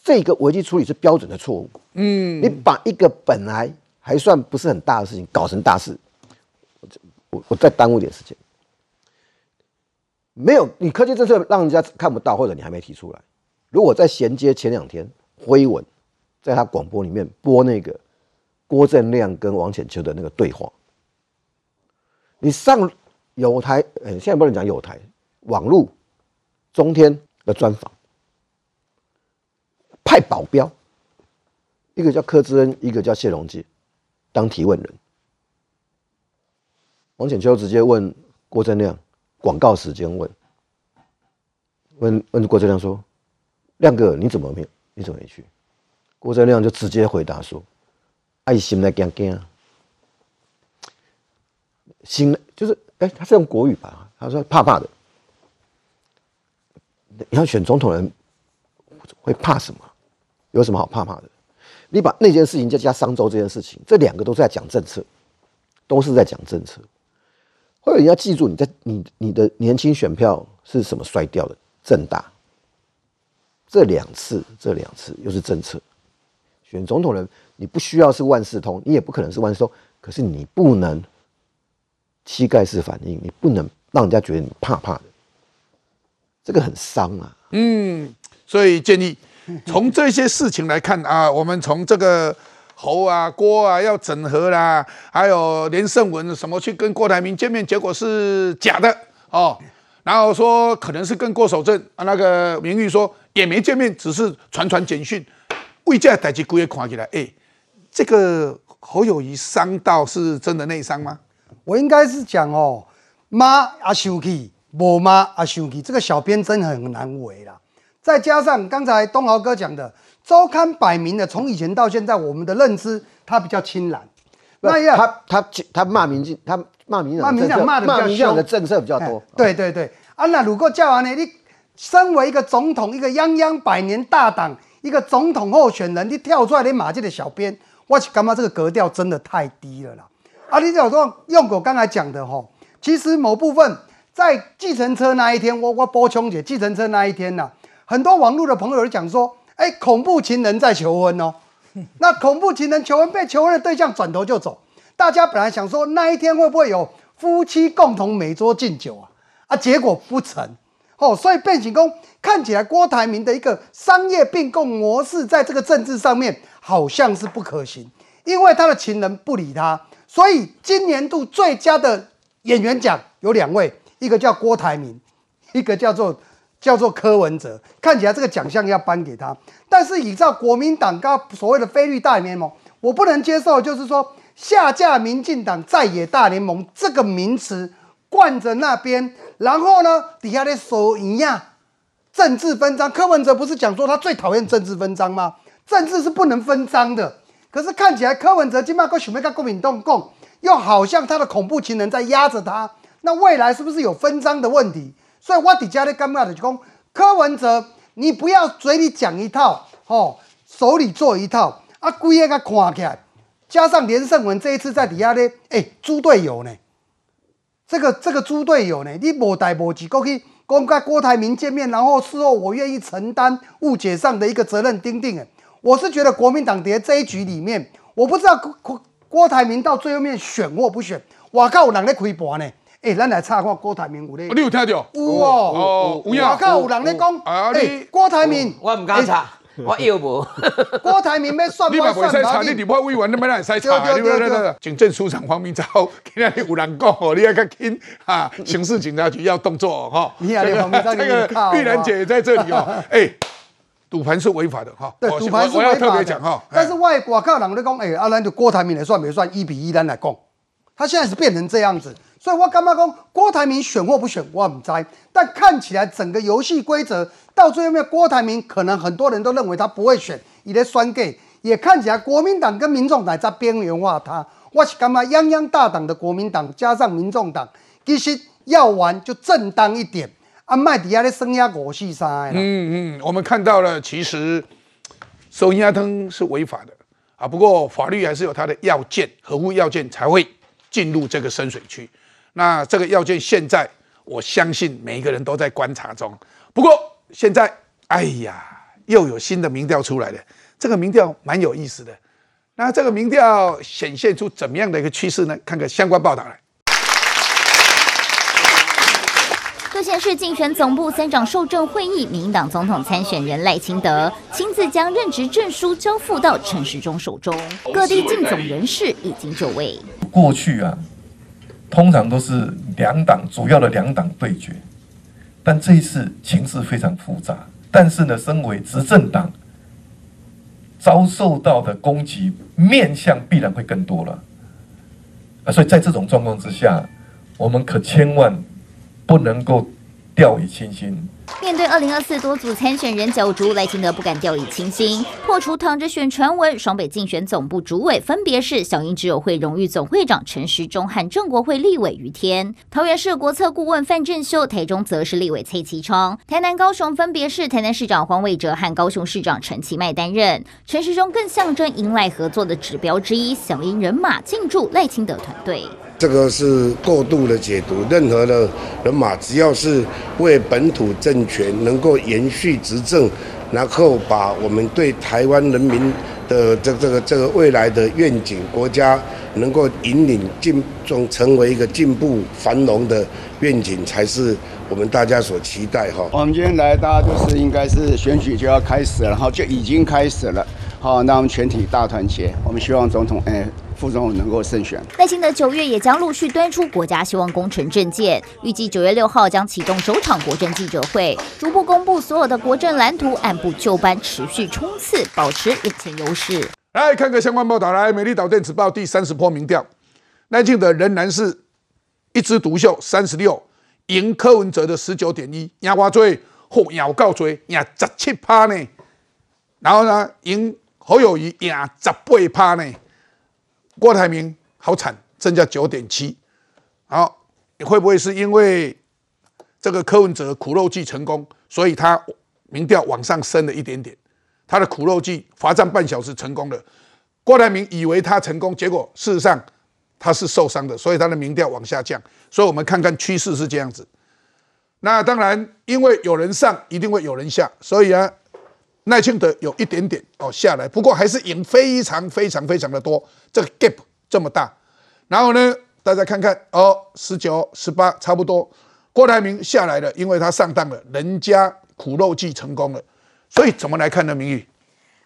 这个危机处理是标准的错误。嗯，你把一个本来还算不是很大的事情搞成大事。我我再耽误点时间，没有你科技政策让人家看不到，或者你还没提出来。如果在衔接前两天辉文在他广播里面播那个郭正亮跟王浅秋的那个对话，你上有台，呃，现在不能讲有台，网络中天的专访，派保镖，一个叫柯志恩，一个叫谢龙基当提问人。王显秋直接问郭正亮，广告时间问，问问郭正亮说：“亮哥，你怎么没？你怎么没去？”郭正亮就直接回答说：“爱心来惊惊，心就是哎，他是用国语吧？他说怕怕的。你要选总统人会怕什么？有什么好怕怕的？你把那件事情再加商周这件事情，这两个都是在讲政策，都是在讲政策。”或者你要记住，你在你你的年轻选票是什么衰掉的？正大这两次，这两次又是政策。选总统人，你不需要是万事通，你也不可能是万事通，可是你不能膝盖式反应，你不能让人家觉得你怕怕的，这个很伤啊。嗯，所以建议 从这些事情来看啊，我们从这个。侯啊，郭啊，要整合啦，还有连胜文什么去跟郭台铭见面，结果是假的哦。然后说可能是跟郭守正啊，那个名誉说也没见面，只是传传简讯。未这代志，姑爷看起来，哎，这个侯友谊伤到是真的内伤吗？我应该是讲哦，妈啊生气，无妈啊生气，这个小编真很难为啦。再加上刚才东豪哥讲的。周刊摆明的，从以前到现在，我们的认知他比较清蓝。那样他他他骂民进，他骂民进，骂民进骂的比较凶的政策比较多。对对对，啊，那如果叫完呢？你身为一个总统，一个泱泱百年大党，一个总统候选人，你跳出来你骂这个小编，我是感觉这个格调真的太低了啦。啊，你讲说用我刚才讲的吼，其实某部分在计程车那一天，我我补充解计程车那一天呢，很多网络的朋友讲说。哎，恐怖情人在求婚哦，那恐怖情人求婚被求婚的对象转头就走，大家本来想说那一天会不会有夫妻共同每桌敬酒啊？啊，结果不成哦，所以变形工看起来郭台铭的一个商业并购模式在这个政治上面好像是不可行，因为他的情人不理他，所以今年度最佳的演员奖有两位，一个叫郭台铭，一个叫做。叫做柯文哲，看起来这个奖项要颁给他，但是依照国民党刚所谓的菲律大联盟，我不能接受，就是说下架民进党在野大联盟这个名词惯着那边，然后呢底下的说一样政治分赃。柯文哲不是讲说他最讨厌政治分赃吗？政治是不能分赃的，可是看起来柯文哲今麦跟许梅跟国民党共，又好像他的恐怖情人在压着他，那未来是不是有分赃的问题？所以我底下咧感觉就是讲，柯文哲，你不要嘴里讲一套，哦，手里做一套，啊，规个个看起来，加上连胜文这一次在底下咧，哎，猪队友呢？这个这个猪队友呢？你无代无志过去公开郭台铭见面，然后事后我愿意承担误解上的一个责任，丁丁诶，我是觉得国民党在这一局里面，我不知道郭郭台铭到最后面选或不选，我靠，有人咧开盘呢？哎，咱来查看郭台铭有咧，你有听到？有哦，有呀。我靠，有人咧讲，哎，郭台铭，我唔敢查，我又无。郭台铭要算，你嘛袂使查，你立法委员你咪来使查。对对对对。警政署长黄明昭，今日有人讲哦，你要较紧啊，刑事警察局要动作哈。你啊，黄明昭，那个玉兰姐也在这里哦。哎，赌盘是违法的哈。对，赌盘是违法的。讲哈。但是外国靠人咧讲，哎，啊，咱就郭台铭来算没算？一比一，咱来讲。他现在是变成这样子，所以我干嘛讲郭台铭选或不选，我唔知。但看起来整个游戏规则到最后面，郭台铭可能很多人都认为他不会选，也在酸 gay，也看起来国民党跟民众党在边缘化他。我是干嘛泱泱大党的国民党加上民众党，其实要玩就正当一点。啊，麦迪亚的生涯国戏啥？嗯嗯，我们看到了，其实收押灯是违法的啊，不过法律还是有它的要件，合乎要件才会进入这个深水区。那这个要件现在，我相信每一个人都在观察中。不过现在，哎呀，又有新的民调出来了，这个民调蛮有意思的。那这个民调显现出怎么样的一个趋势呢？看看相关报道来。各县市竞选总部三长受证会议，民党总统参选人赖清德亲自将任职证书交付到陈时中手中。各地竞总人士已经就位。过去啊，通常都是两党主要的两党对决，但这一次情势非常复杂。但是呢，身为执政党，遭受到的攻击面向必然会更多了。啊，所以在这种状况之下，我们可千万。不能够掉以轻心。面对二零二四多组参选人角逐，赖清德不敢掉以轻心，破除躺着选传闻。双北竞选总部主委分别是小英之友会荣誉总会长陈时中和正国会立委于天，桃园市国策顾问范振修，台中则是立委蔡其昌，台南、高雄分别是台南市长黄伟哲和高雄市长陈其迈担任。陈时中更象征迎赖合作的指标之一，小英人马进驻赖清德团队。这个是过度的解读，任何的人马只要是为本土政权能够延续执政，然后把我们对台湾人民的这这个这个未来的愿景，国家能够引领进中成为一个进步繁荣的愿景，才是我们大家所期待哈。我们今天来，大家就是应该是选举就要开始了，然后就已经开始了。好，那我们全体大团结，我们希望总统哎。副总统能够胜选。赖清德九月也将陆续端出国家希望工程政件，预计九月六号将启动首场国政记者会，逐步公布所有的国政蓝图，按部就班持续冲刺，保持领先优势。来看个相关报道，来美丽岛电子报第三十波民调，赖清德仍然是一枝独秀，三十六，赢柯文哲的十九点一，压瓜最或咬告追赢十七趴呢，然后呢赢侯友谊赢十八趴呢。郭台铭好惨，增加九点七，好，会不会是因为这个柯文哲苦肉计成功，所以他民调往上升了一点点？他的苦肉计罚站半小时成功了，郭台铭以为他成功，结果事实上他是受伤的，所以他的民调往下降。所以我们看看趋势是这样子。那当然，因为有人上，一定会有人下，所以啊。赖清德有一点点哦下来，不过还是赢非常非常非常的多，这个 gap 这么大。然后呢，大家看看哦，十九、十八差不多，郭台铭下来了，因为他上当了，人家苦肉计成功了，所以怎么来看呢？明玉，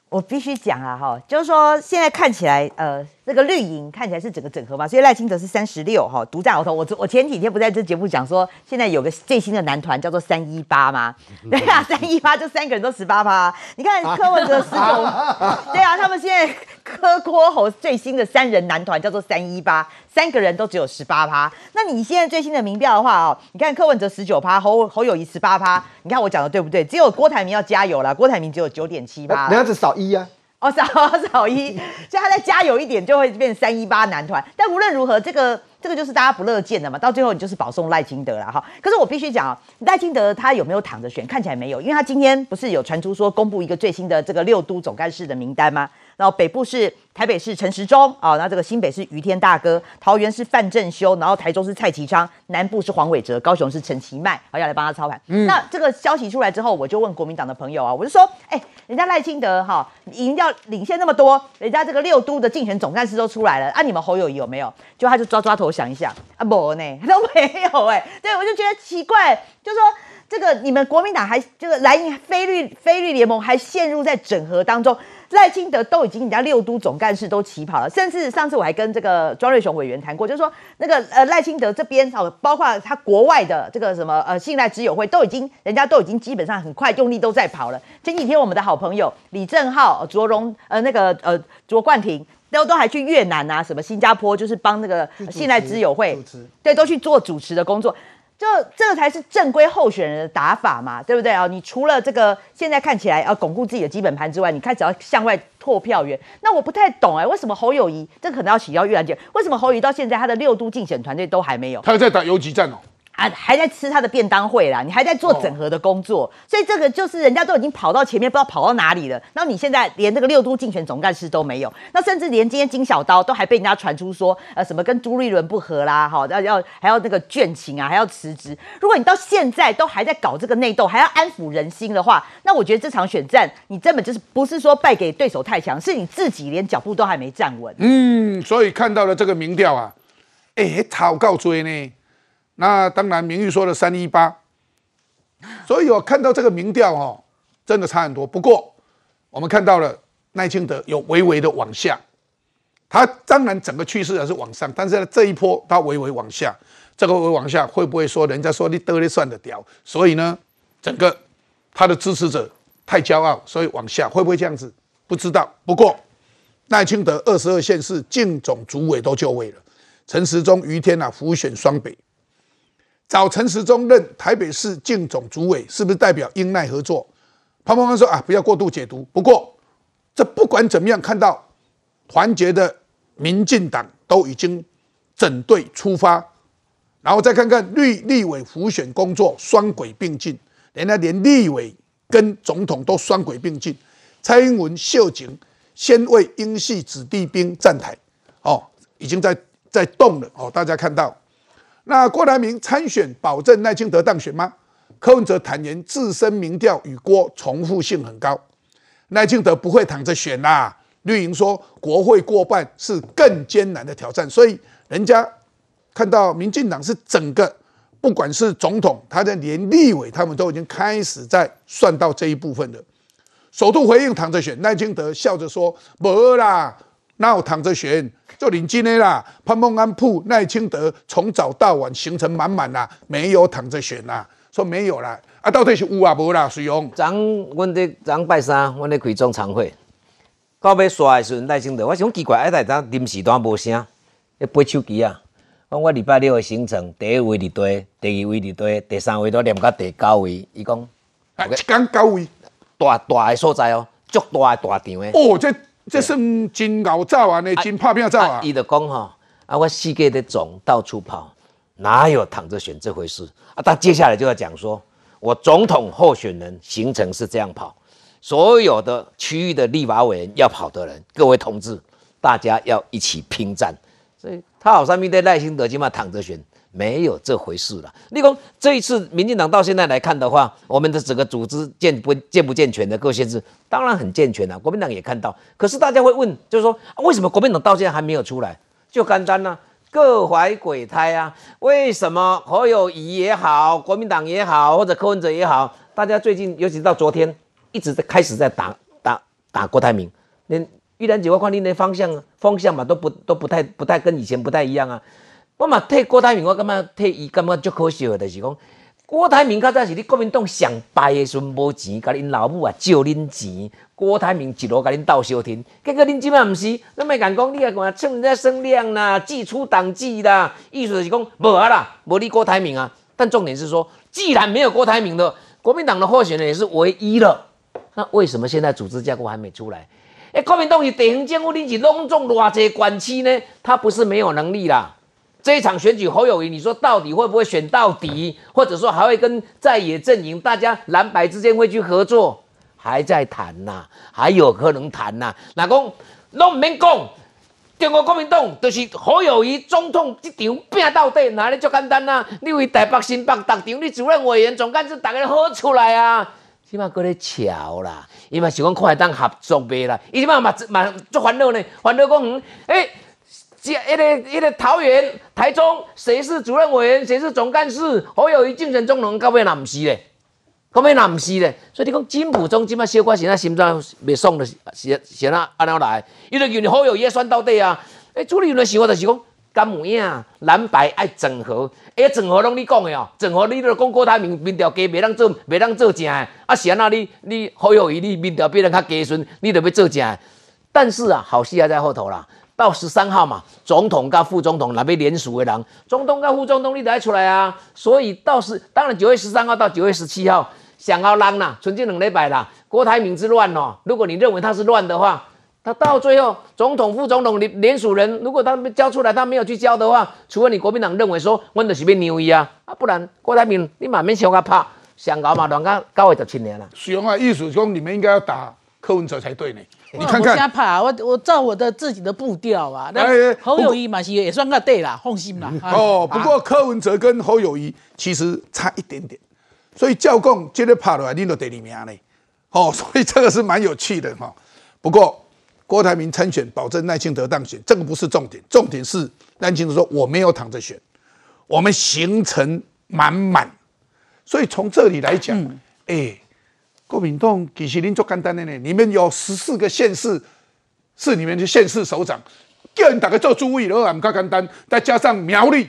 我必须讲啊，哈，就是说现在看起来，呃。这个绿营看起来是整个整合嘛，所以赖清德是三十六哈，独占鳌头。我我前几天不在这节目讲说，现在有个最新的男团叫做三一八吗？对啊，三一八就三个人都十八趴。你看柯文哲十九，对啊，他们现在柯郭侯最新的三人男团叫做三一八，三个人都只有十八趴。那你现在最新的民调的话哦，你看柯文哲十九趴，侯侯友谊十八趴，你看我讲的对不对？只有郭台铭要加油了，郭台铭只有九点七趴，人家只少一啊。哦，少少 一，所以他再加油一点，就会变三一八男团。但无论如何，这个这个就是大家不乐见的嘛。到最后，你就是保送赖清德了哈。可是我必须讲啊，赖清德他有没有躺着选？看起来没有，因为他今天不是有传出说公布一个最新的这个六都总干事的名单吗？然后北部是台北市陈时中啊，那这个新北是于天大哥，桃园是范正修，然后台中是蔡其昌，南部是黄伟哲，高雄是陈其迈，好要来帮他操盘。那这个消息出来之后，我就问国民党的朋友啊，我就说，哎，人家赖清德哈，赢掉领先那么多，人家这个六都的竞选总干事都出来了，啊，你们侯友谊有没有？就他就抓抓头想一想，啊，没呢，都没有哎，对我就觉得奇怪，就说这个你们国民党还这个蓝营非绿非绿联盟还陷入在整合当中。赖清德都已经人家六都总干事都起跑了，甚至上次我还跟这个庄瑞雄委员谈过，就是说那个呃赖清德这边哦，包括他国外的这个什么呃信赖之友会都已经人家都已经基本上很快用力都在跑了。前几天我们的好朋友李正浩、卓荣呃那个呃卓冠廷。都都还去越南啊，什么新加坡，就是帮那个信赖之友会，对，都去做主持的工作。就这个才是正规候选人的打法嘛，对不对啊？你除了这个现在看起来要巩固自己的基本盘之外，你开始要向外拓票源。那我不太懂哎，为什么侯友谊这可能要请教越南姐，为什么侯友谊到现在他的六都竞选团队都还没有？他在打游击战哦。啊，还在吃他的便当会啦，你还在做整合的工作，所以这个就是人家都已经跑到前面，不知道跑到哪里了。然后你现在连这个六都竞选总干事都没有，那甚至连今天金小刀都还被人家传出说，呃，什么跟朱立伦不和啦，哈，要要还要那个倦情啊，还要辞职。如果你到现在都还在搞这个内斗，还要安抚人心的话，那我觉得这场选战你根本就是不是说败给对手太强，是你自己连脚步都还没站稳。嗯，所以看到了这个民调啊，哎，超高追呢。那当然，名誉说的三一八，所以我看到这个民调哦，真的差很多。不过我们看到了赖清德有微微的往下，他当然整个趋势还是往上，但是呢这一波他微微往下，这个微往下会不会说人家说你得了算得掉？所以呢，整个他的支持者太骄傲，所以往下会不会这样子？不知道。不过赖清德二十二县市竞总主委都就位了，陈时中、于天啊，浮选双北。找陈时中任台北市竞总主委，是不是代表英奈合作？潘孟安说啊，不要过度解读。不过，这不管怎么样，看到团结的民进党都已经整队出发，然后再看看绿立委辅选工作双轨并进，人家连立委跟总统都双轨并进。蔡英文秀景先为英系子弟兵站台，哦，已经在在动了哦，大家看到。那郭台铭参选保证赖清德当选吗？柯文哲坦言自身民调与郭重复性很高，赖清德不会躺着选啦。绿营说国会过半是更艰难的挑战，所以人家看到民进党是整个不管是总统，他的连立委他们都已经开始在算到这一部分了。首度回应躺着选，赖清德笑着说：“没啦。”那有躺着选就领金的啦，潘孟安铺赖清德从早到晚行程满满啦，没有躺着选啦，说没有啦，啊到底是有啊无啦？水用。昨阮在昨拜三，阮咧开中常会，到尾刷的时阵赖清德，我想奇怪，哎，大家临时都无声，咧背手机啊。讲我礼拜六的行程，第一位伫堆，第二位伫堆，第三位都念到第九位，伊讲，一讲九位，大大的所在哦，足大的大场的。哦，这。这算真熬造啊，那真拍片造啊！伊就讲哈，啊，我世界的总到处跑，哪有躺着选这回事啊？他接下来就要讲说，我总统候选人行程是这样跑，所有的区域的立法委员要跑的人，各位同志，大家要一起拼战。所以他好像面对赖清德，起码躺着选。没有这回事了。立功这一次，民进党到现在来看的话，我们的整个组织健不健不健全的各县市，当然很健全了。国民党也看到，可是大家会问，就是说为什么国民党到现在还没有出来？就简单呢，各怀鬼胎啊！为什么侯友谊也好，国民党也好，或者柯文哲也好，大家最近尤其到昨天，一直在开始在打打打郭台铭，连玉兰姐我看你的方向方向嘛，都不都不太不太跟以前不太一样啊。我嘛替郭台铭，我感觉替伊感觉足可惜的，就是讲郭台铭较早是你国民党上败的时阵无钱，甲恁老母啊借恁钱，郭台铭一路甲恁斗小天，结果恁即摆毋是，咱咪讲讲你啊，讲趁人家声量啦，祭出党纪啦，意思就是讲无啊啦，无你郭台铭啊。但重点是说，既然没有郭台铭的，国民党的候选人也是唯一了，那为什么现在组织架构还没出来？哎，国民党是地方政府，你是拢总偌济管区呢？他不是没有能力啦。这一场选举，侯友谊，你说到底会不会选到底，或者说还会跟在野阵营大家蓝白之间会去合作，还在谈呐，还有可能谈呐。那讲拢唔免讲，中国国民党就是侯友谊总统这场拼到底，哪里就简单呐？你为台北新北特场，你主任委员总干事大家好出来啊，起码搁咧瞧啦，伊嘛是讲看会当合作呗啦，伊起码嘛嘛做烦恼呢，烦恼讲嗯，诶。一个一个桃园、台中，谁是主任委员，谁是总干事？侯友谊竞选中农，到尾哪唔是咧？到尾哪唔是咧？所以你讲金普中今麦小可现在心脏未爽的，是是哪安怎来？伊就认为侯友谊算到底啊！诶，朱立伦想法就是讲，干唔样蓝白爱整合，诶，整合拢你讲的哦，整合你都讲郭台铭民调低，袂当做袂当做正的，啊是安那你你侯友谊你民调比人较低顺，你就要做正。但是啊，好戏还在后头啦。到十三号嘛，总统跟副总统那边联署的人，总统跟副总统你得出来啊。所以到时当然九月十三号到九月十七号，想要让啦，纯净两礼拜啦。郭台铭之乱哦，如果你认为他是乱的话，他到最后总统副总统联联署人，如果他交出来，他没有去交的话，除非你国民党认为说我的是变牛一啊，啊，不然郭台铭你慢慢想他怕，想搞嘛乱搞搞会十七年了。使用啊，艺术说你们应该要打柯文哲才对呢。你看看，我瞎怕，我我照我的自己的步调啊。那侯友谊嘛是也算个对啦，放心啦。哦，不过柯文哲跟侯友谊其实差一点点，所以教共接着跑来，你都第二名嘞。哦，所以这个是蛮有趣的哈。不过郭台铭参选，保证赖清德当选，这个不是重点，重点是赖清德说我没有躺着选，我们行程满满。所以从这里来讲，哎。国民党其实您做简单的呢，你们有十四个县市是你们的县市首长，叫你打个做主委，然后很简单，再加上苗栗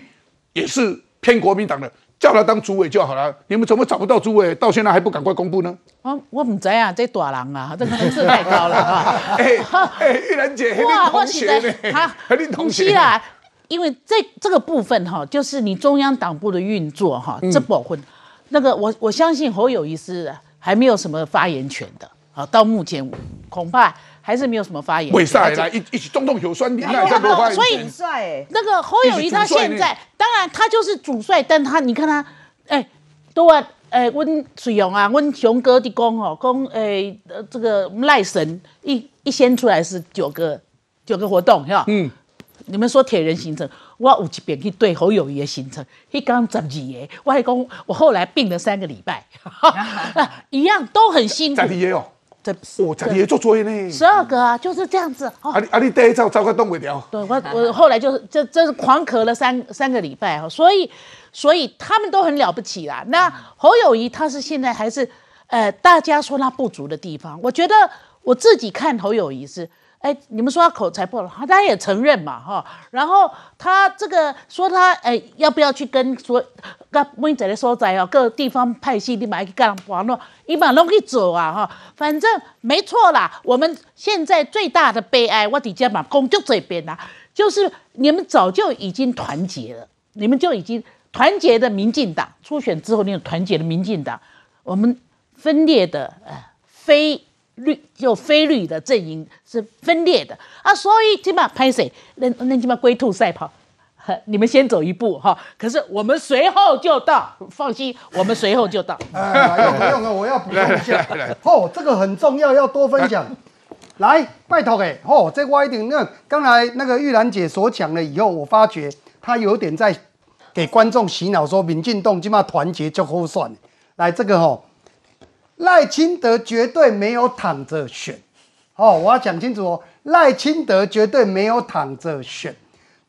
也是偏国民党的，叫他当主委就好了。你们怎么找不到主委？到现在还不赶快公布呢？我我唔知啊，这大人啊，这个层次太高了 啊！哎哎，玉兰姐，黑林同学呢？黑林同学啦，因为这这个部分哈，就是你中央党部的运作哈，这部分那个我我相信侯友谊是。还没有什么发言权的啊！到目前恐怕还是没有什么发言。为啥来一一起动动有酸你那这个所以那个侯友谊他现在当然他就是主帅，但他你看他哎，都啊哎温水勇啊温雄哥的功哦功哎这个赖神一一先出来是九个九个活动是吧？嗯，你们说铁人行程。我有一遍去对侯友谊的行程，一刚十二个，我还讲我后来病了三个礼拜，一样都很辛苦。十二个哦，这哦，十二个做作业呢。十二个啊，就是这样子。啊你啊你第一招招个动不了。对 我我后来就是这这是狂咳了三三个礼拜哈，所以所以他们都很了不起啦。那侯友谊他是现在还是呃大家说他不足的地方，我觉得我自己看侯友谊是。哎，你们说他口才不好，他也承认嘛，哈。然后他这个说他哎，要不要去跟说跟温仔的所在哦，各地方派系你买去干网络，一般都可以走啊，哈。反正没错啦。我们现在最大的悲哀，我底下嘛，公就这边啦，就是你们早就已经团结了，你们就已经团结的民进党初选之后，那种团结的民进党，我们分裂的呃非。绿就非绿的阵营是分裂的啊，所以起码拍谁那那起码龟兔赛跑，你们先走一步哈。可是我们随后就到，放心，我们随后就到。哎，用不用啊？我要补充一下。哦，这个很重要，要多分享。来，拜托哎，哦，这我一定那刚才那个玉兰姐所讲了以后，我发觉她有点在给观众洗脑，说民进党起码团结就好算。来，这个哈。赖清德绝对没有躺着选，哦，我要讲清楚哦，赖清德绝对没有躺着选，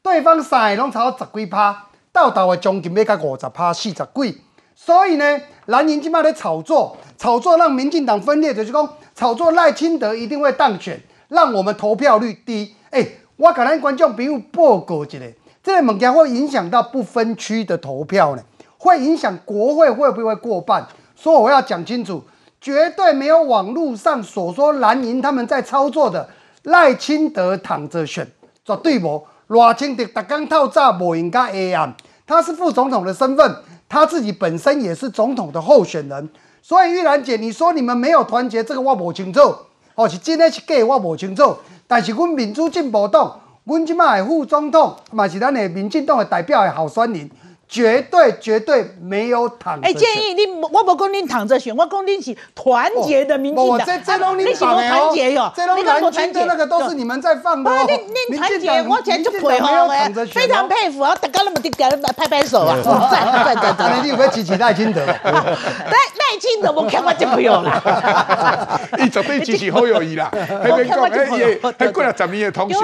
对方三个拢超十几趴，到头的将近要到五十趴、四十几，所以呢，蓝营今麦在炒作，炒作让民进党分裂，就是讲炒作赖清德一定会当选，让我们投票率低。哎，我跟咱观众朋友报告一下，这个物件会影响到不分区的投票呢，会影响国会会不会过半，所以我要讲清楚。绝对没有网络上所说蓝营他们在操作的赖清德躺着选，绝对无。赖清德打刚套炸无应该 A 案，他是副总统的身份，他自己本身也是总统的候选人。所以玉兰姐，你说你们没有团结，这个我不清楚。哦，是真的是假，我不清楚。但是阮民主进步党，阮即卖的副总统，嘛是咱的民进党的代表的候选人。绝对绝对没有躺。哎，建议你，我不讲你躺着选，我讲你是团结的民进党。这这拢你放团结哟，这拢蓝军的那个都是你们在放的哦。你你团结，我简直佩服哎，非常佩服啊！大家那么的给人拍拍手啊，赞赞赞赞！你有没有支持赖清德？赖赖清德，我看我就不用了。你绝对支持侯友谊啦！还没讲，哎也还过了十年的同学，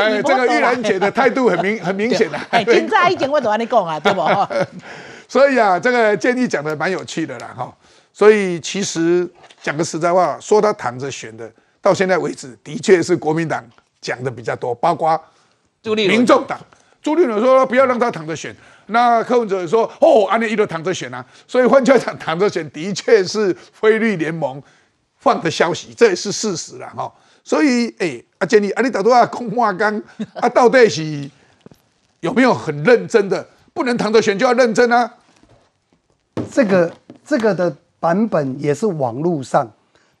哎，这个玉兰姐的态度很明很明显的。哎，现在已经我都跟你讲啊，对不？所以啊，这个建议讲的蛮有趣的啦，哈。所以其实讲个实在话，说他躺着选的，到现在为止，的确是国民党讲的比较多，包括民众党朱立伦说不要让他躺着选，那柯文哲说哦，安利一都躺着选啊。所以换句话讲，躺着选的确是菲律联盟放的消息，这也是事实了，哈。所以，哎，阿杰尼，啊，你到底啊空话刚啊？到底是有没有很认真的？不能躺着选就要认真啊！这个这个的版本也是网络上，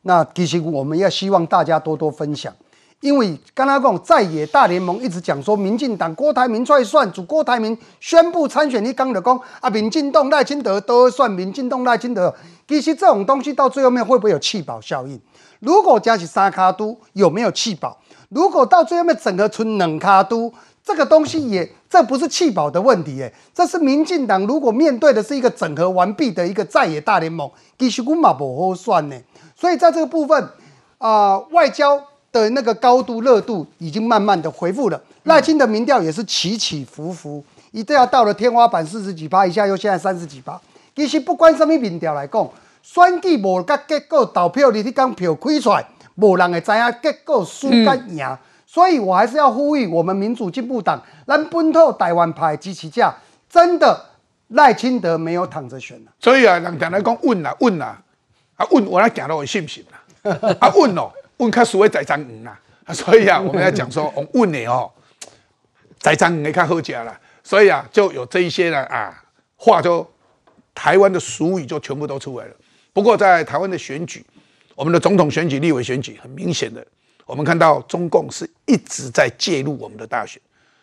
那其实我们要希望大家多多分享，因为刚刚讲在野大联盟一直讲说，民进党郭台铭出来算，主郭台铭宣布参选，你刚的讲啊，民进党赖清德都算，民进党赖清德，其实这种东西到最后面会不会有弃保效应？如果加起三卡都有没有弃保？如果到最后面整个村冷卡都？这个东西也，这不是弃保的问题，哎，这是民进党如果面对的是一个整合完毕的一个在野大联盟，其实根本不好算呢。所以在这个部分，啊，外交的那个高度热度已经慢慢的恢复了。赖清的民调也是起起伏伏，一定要到了天花板四十几趴，一下又现在三十几趴。其实不管什么民调来讲，选举无甲结果投票日，你讲票开出来，无人会知影结果输甲赢。所以我还是要呼吁我们民主进步党，让本土台湾派支持者，真的赖清德没有躺着选所以啊，人家来讲问啊问啊，啊问我来讲了，我信不信啊？啊问哦，问看所谓在张鱼啊。所以啊，我们要讲说，我问你哦，在张鱼看好家了。所以啊，就有这一些呢啊话，就台湾的俗语就全部都出来了。不过在台湾的选举，我们的总统选举、立委选举，很明显的。我们看到中共是一直在介入我们的大选，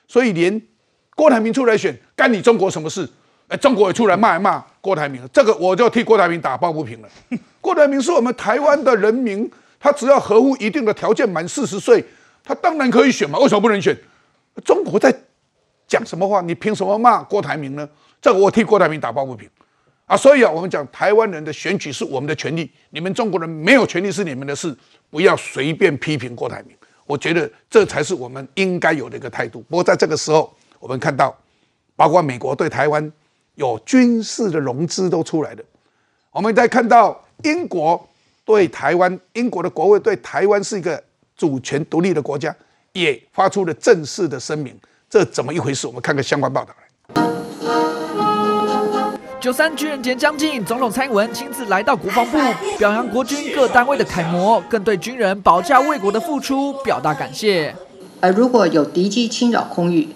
所以连郭台铭出来选，干你中国什么事？哎，中国也出来骂一骂郭台铭，这个我就替郭台铭打抱不平了。郭台铭是我们台湾的人民，他只要合乎一定的条件，满四十岁，他当然可以选嘛，为什么不能选？中国在讲什么话？你凭什么骂郭台铭呢？这个我替郭台铭打抱不平啊！所以啊，我们讲台湾人的选举是我们的权利，你们中国人没有权利是你们的事。不要随便批评郭台铭，我觉得这才是我们应该有的一个态度。不过在这个时候，我们看到，包括美国对台湾有军事的融资都出来了，我们再看到英国对台湾，英国的国会对台湾是一个主权独立的国家，也发出了正式的声明，这怎么一回事？我们看看相关报道来。九三军人节将近，总统蔡英文亲自来到国防部，表扬国军各单位的楷模，更对军人保家卫国的付出表达感谢。而如果有敌机侵扰空域，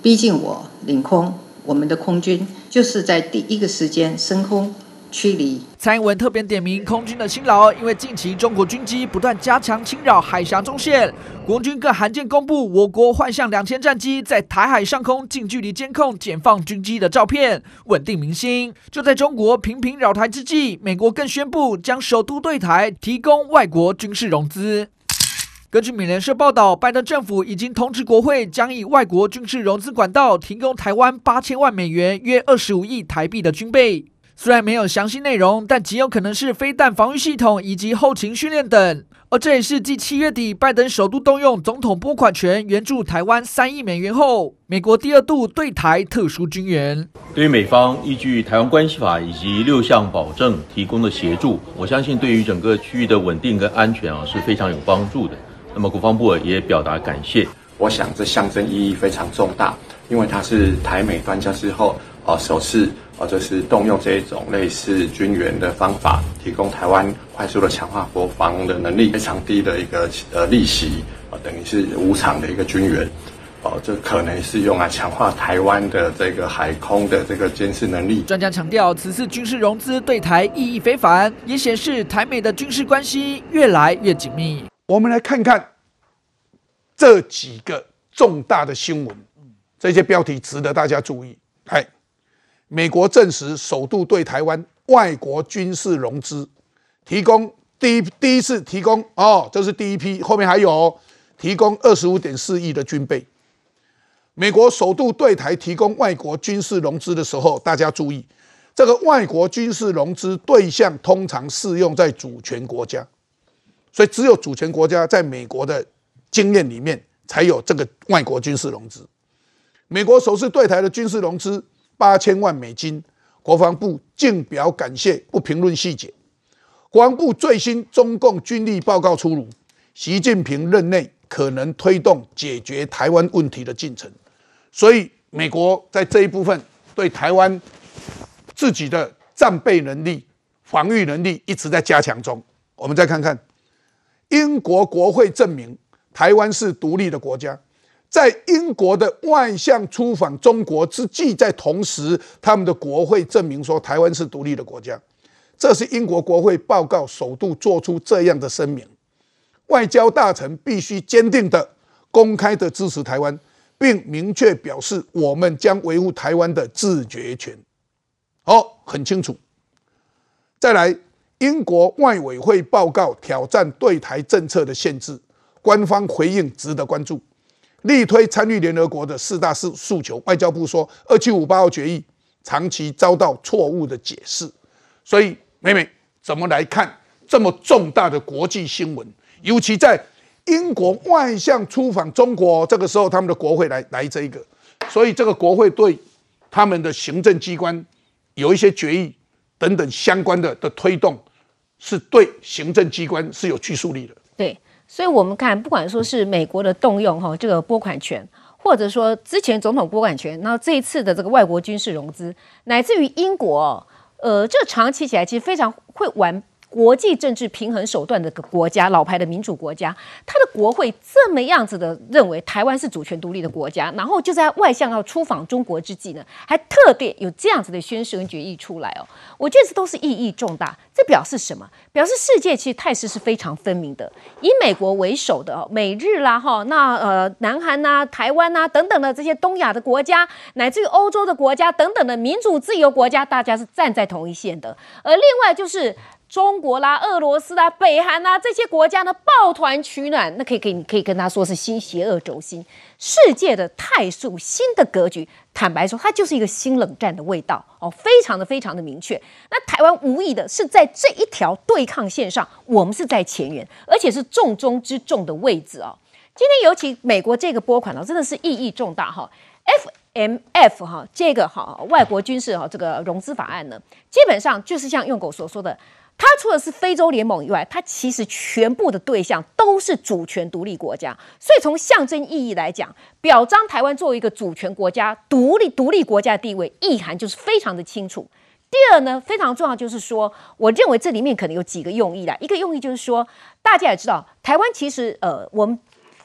逼近我领空，我们的空军就是在第一个时间升空。驱离。蔡英文特别点名空军的辛劳，因为近期中国军机不断加强侵扰海峡中线，国军更罕见公布我国幻象两千战机在台海上空近距离监控解放军机的照片，稳定民心。就在中国频频扰台之际，美国更宣布将首都对台提供外国军事融资。根据美联社报道，拜登政府已经通知国会，将以外国军事融资管道提供台湾八千万美元（约二十五亿台币）的军备。虽然没有详细内容，但极有可能是飞弹防御系统以及后勤训练等。而这也是继七月底拜登首度动用总统拨款权援助台湾三亿美元后，美国第二度对台特殊军援。对于美方依据《台湾关系法》以及六项保证提供的协助，我相信对于整个区域的稳定跟安全啊是非常有帮助的。那么国防部也表达感谢。我想这象征意义非常重大，因为它是台美断交之后啊首次。或者是动用这一种类似军援的方法，提供台湾快速的强化国防的能力，非常低的一个呃利息，啊，等于是无偿的一个军援，哦，这可能是用来强化台湾的这个海空的这个监视能力。专家强调，此次军事融资对台意义非凡，也显示台美的军事关系越来越紧密。我们来看看这几个重大的新闻，这些标题值得大家注意。来。美国证实首度对台湾外国军事融资提供第一第一次提供哦，这是第一批，后面还有提供二十五点四亿的军备。美国首度对台提供外国军事融资的时候，大家注意，这个外国军事融资对象通常适用在主权国家，所以只有主权国家在美国的经验里面才有这个外国军事融资。美国首次对台的军事融资。八千万美金，国防部敬表感谢，不评论细节。国防部最新中共军力报告出炉，习近平任内可能推动解决台湾问题的进程，所以美国在这一部分对台湾自己的战备能力、防御能力一直在加强中。我们再看看，英国国会证明台湾是独立的国家，在英国的外相出访中国之际，在同时，他们的国会证明说台湾是独立的国家。这是英国国会报告首度做出这样的声明。外交大臣必须坚定的、公开的支持台湾，并明确表示我们将维护台湾的自决权。好，很清楚。再来，英国外委会报告挑战对台政策的限制，官方回应值得关注，力推参与联合国的四大诉诉求。外交部说，二七五八号决议长期遭到错误的解释，所以。妹妹怎么来看这么重大的国际新闻？尤其在英国外相出访中国，这个时候他们的国会来来这一个，所以这个国会对他们的行政机关有一些决议等等相关的的推动，是对行政机关是有拘束力的。对，所以我们看，不管说是美国的动用哈这个拨款权，或者说之前总统拨款权，然后这一次的这个外国军事融资，乃至于英国。呃，这长期起来其实非常会玩国际政治平衡手段的国家，老牌的民主国家，他的国会这么样子的认为台湾是主权独立的国家，然后就在外相要出访中国之际呢，还特别有这样子的宣誓跟决议出来哦，我觉得这都是意义重大。这表示什么？表示世界其实态势是非常分明的，以美国为首的美日啦哈，那呃南韩呐、台湾呐等等的这些东亚的国家，乃至于欧洲的国家等等的民主自由国家，大家是站在同一线的，而另外就是。中国啦、俄罗斯啦、北韩啦这些国家呢，抱团取暖，那可以可以你可以跟他说是新邪恶轴心，世界的态势、新的格局。坦白说，它就是一个新冷战的味道哦，非常的非常的明确。那台湾无意的是在这一条对抗线上，我们是在前沿，而且是重中之重的位置哦。今天尤其美国这个拨款呢，真的是意义重大哈。FMF 哈这个哈外国军事哈这个融资法案呢，基本上就是像用狗所说的。它除了是非洲联盟以外，它其实全部的对象都是主权独立国家，所以从象征意义来讲，表彰台湾作为一个主权国家、独立独立国家的地位，意涵就是非常的清楚。第二呢，非常重要就是说，我认为这里面可能有几个用意啦。一个用意就是说，大家也知道，台湾其实呃，我们。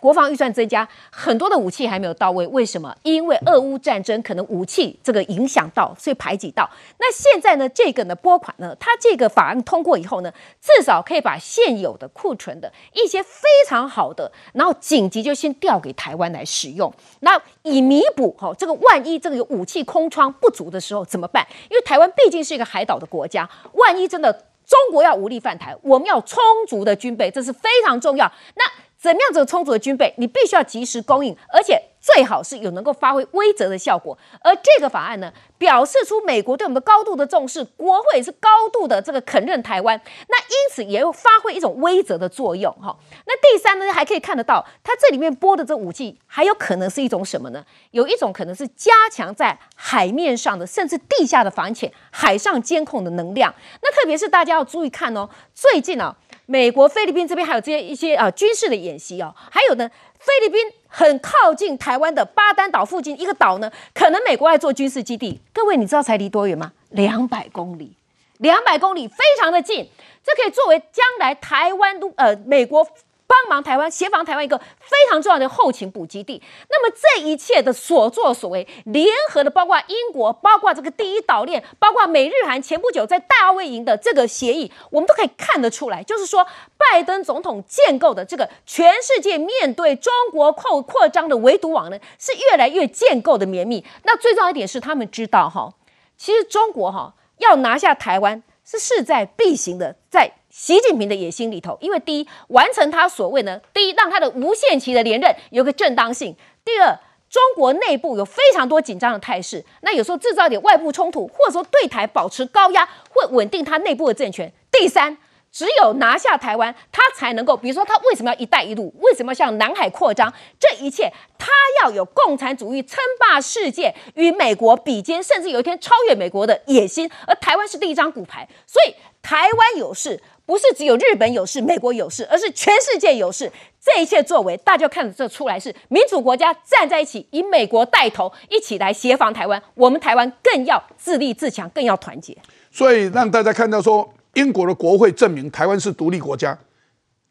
国防预算增加，很多的武器还没有到位，为什么？因为俄乌战争可能武器这个影响到，所以排挤到。那现在呢，这个呢拨款呢，它这个法案通过以后呢，至少可以把现有的库存的一些非常好的，然后紧急就先调给台湾来使用，那以弥补哈这个万一这个有武器空窗不足的时候怎么办？因为台湾毕竟是一个海岛的国家，万一真的中国要武力犯台，我们要充足的军备，这是非常重要。那怎么样子充足的军备，你必须要及时供应，而且最好是有能够发挥威慑的效果。而这个法案呢，表示出美国对我们的高度的重视，国会是高度的这个肯认台湾，那因此也有发挥一种威慑的作用哈。那第三呢，还可以看得到，它这里面播的这武器还有可能是一种什么呢？有一种可能是加强在海面上的，甚至地下的反潜、海上监控的能量。那特别是大家要注意看哦，最近啊。美国、菲律宾这边还有这些一些啊军事的演习哦，还有呢，菲律宾很靠近台湾的巴丹岛附近一个岛呢，可能美国要做军事基地。各位，你知道才离多远吗？两百公里，两百公里，非常的近，这可以作为将来台湾都呃美国。帮忙台湾协防台湾一个非常重要的后勤补给地。那么这一切的所作所为，联合的包括英国，包括这个第一岛链，包括美日韩前不久在大卫营的这个协议，我们都可以看得出来，就是说拜登总统建构的这个全世界面对中国扩扩张的围堵网呢，是越来越建构的绵密。那最重要一点是，他们知道哈，其实中国哈要拿下台湾是势在必行的，在。习近平的野心里头，因为第一，完成他所谓呢，第一，让他的无限期的连任有个正当性；第二，中国内部有非常多紧张的态势，那有时候制造点外部冲突，或者说对台保持高压，会稳定他内部的政权；第三，只有拿下台湾，他才能够，比如说他为什么要“一带一路”，为什么要向南海扩张，这一切他要有共产主义称霸世界，与美国比肩，甚至有一天超越美国的野心。而台湾是第一张骨牌，所以台湾有事。不是只有日本有事，美国有事，而是全世界有事。这一切作为，大家看得这出来是民主国家站在一起，以美国带头，一起来协防台湾。我们台湾更要自立自强，更要团结。所以让大家看到说，英国的国会证明台湾是独立国家，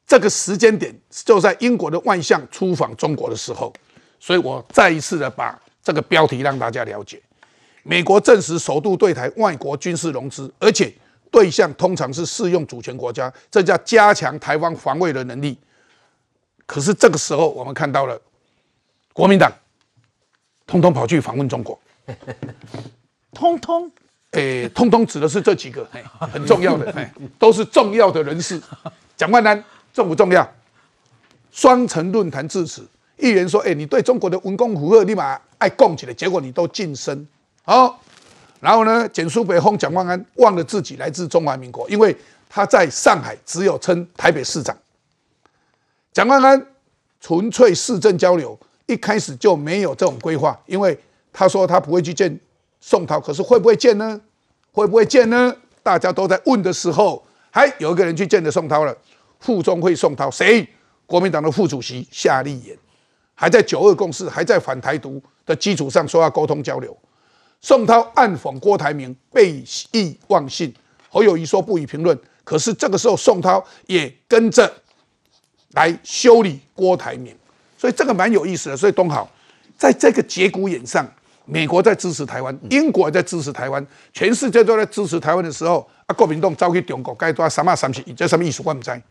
这个时间点就在英国的外相出访中国的时候，所以我再一次的把这个标题让大家了解。美国证实首度对台外国军事融资，而且对象通常是适用主权国家，这叫加强台湾防卫的能力。可是这个时候，我们看到了国民党通通跑去访问中国，通通，诶，通通指的是这几个，哎，很重要的，哎，都是重要的人士。蒋万安重不重要？双城论坛致辞，议员说：“哎，你对中国的文攻武吓立马爱供起来，结果你都晋升。”好，然后呢？简书北轰蒋万安忘了自己来自中华民国，因为他在上海只有称台北市长。蒋万安纯粹市政交流，一开始就没有这种规划，因为他说他不会去见宋涛，可是会不会见呢？会不会见呢？大家都在问的时候，还有一个人去见了宋涛了，副中会宋涛，谁？国民党的副主席夏立言，还在九二共识，还在反台独的基础上说要沟通交流。宋涛暗讽郭台铭背义忘信，侯友谊说不予评论。可是这个时候，宋涛也跟着来修理郭台铭，所以这个蛮有意思的。所以东好，在这个节骨眼上，美国在支持台湾，英国在支持台湾，全世界都在支持台湾的时候，啊，国民党招去中国，该抓什么三七，这什么意思？我不知。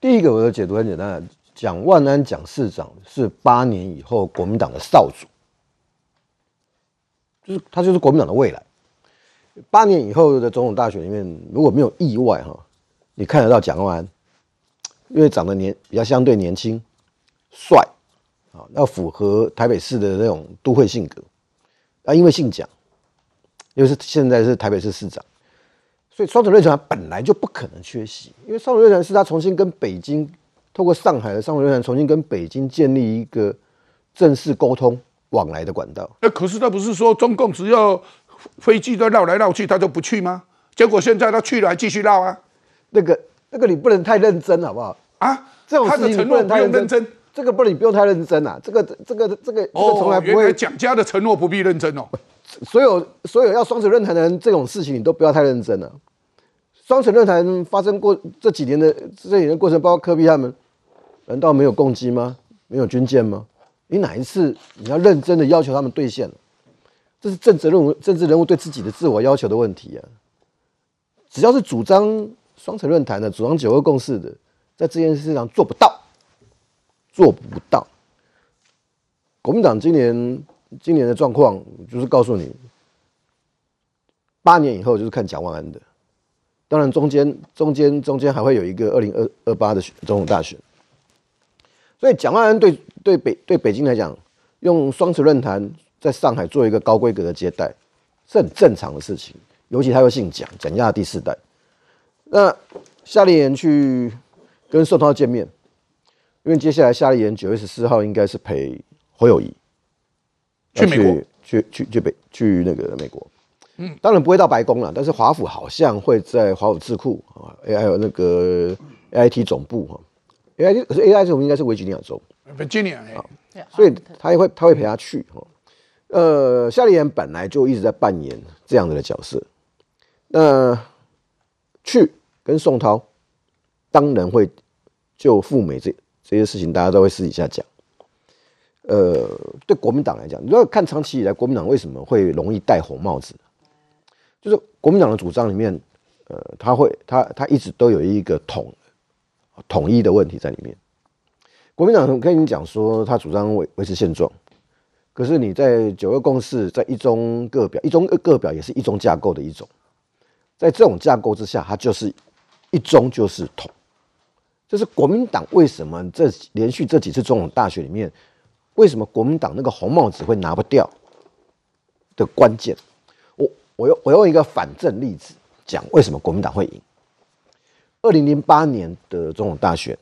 第一个我的解读很简单，蒋万安蒋市长是八年以后国民党的少主。就是他就是国民党的未来。八年以后的总统大选里面，如果没有意外哈，你看得到蒋万安，因为长得年比较相对年轻、帅啊，要符合台北市的那种都会性格啊，因为姓蒋，又是现在是台北市市长，所以双城论坛本来就不可能缺席，因为双城论坛是他重新跟北京透过上海的双城论坛重新跟北京建立一个正式沟通。往来的管道，那可是他不是说中共只要飞机都绕来绕去，他就不去吗？结果现在他去了，还继续绕啊？那个那个你不能太认真，好不好？啊，这种事情不能太认真。这个不能你不用太认真啊。这个这个这个这个从来不会。蒋家的承诺不必认真哦。所有所有要双城论坛的人，这种事情你都不要太认真了。双城论坛发生过这几年的这几年过程，包括科比他们，难道没有攻击吗？没有军舰吗？你哪一次你要认真的要求他们兑现？这是政治人物、政治人物对自己的自我要求的问题啊！只要是主张双城论坛的、主张九二共识的，在这件事上做不到，做不到。国民党今年今年的状况，就是告诉你，八年以后就是看蒋万安的。当然，中间中间中间还会有一个二零二二八的总统大选。所以蒋万安对对北对北京来讲，用双城论坛在上海做一个高规格的接待，是很正常的事情。尤其他又姓蒋，蒋家第四代。那夏立言去跟宋涛见面，因为接下来夏立言九月十四号应该是陪侯友谊去美国，去去去北去那个美国。嗯，当然不会到白宫了，但是华府好像会在华府智库啊，还有那个 A I T 总部哈。I 可是 A I 这种应该是维吉尼亚州，Virginia 啊，所以他也会他会陪他去哈。呃，夏立言本来就一直在扮演这样子的角色，那去跟宋涛，当然会就赴美这这些事情，大家都会私底下讲。呃，对国民党来讲，你要看长期以来国民党为什么会容易戴红帽子，就是国民党的主张里面，呃，他会他他一直都有一个统。统一的问题在里面。国民党跟你讲说，他主张维维持现状，可是你在九二共识，在一中各表，一中各表也是一中架构的一种，在这种架构之下，它就是一中就是统。这是国民党为什么这连续这几次总统大选里面，为什么国民党那个红帽子会拿不掉的关键。我我用我用一个反证例子讲，为什么国民党会赢。二零零八年的总统大选，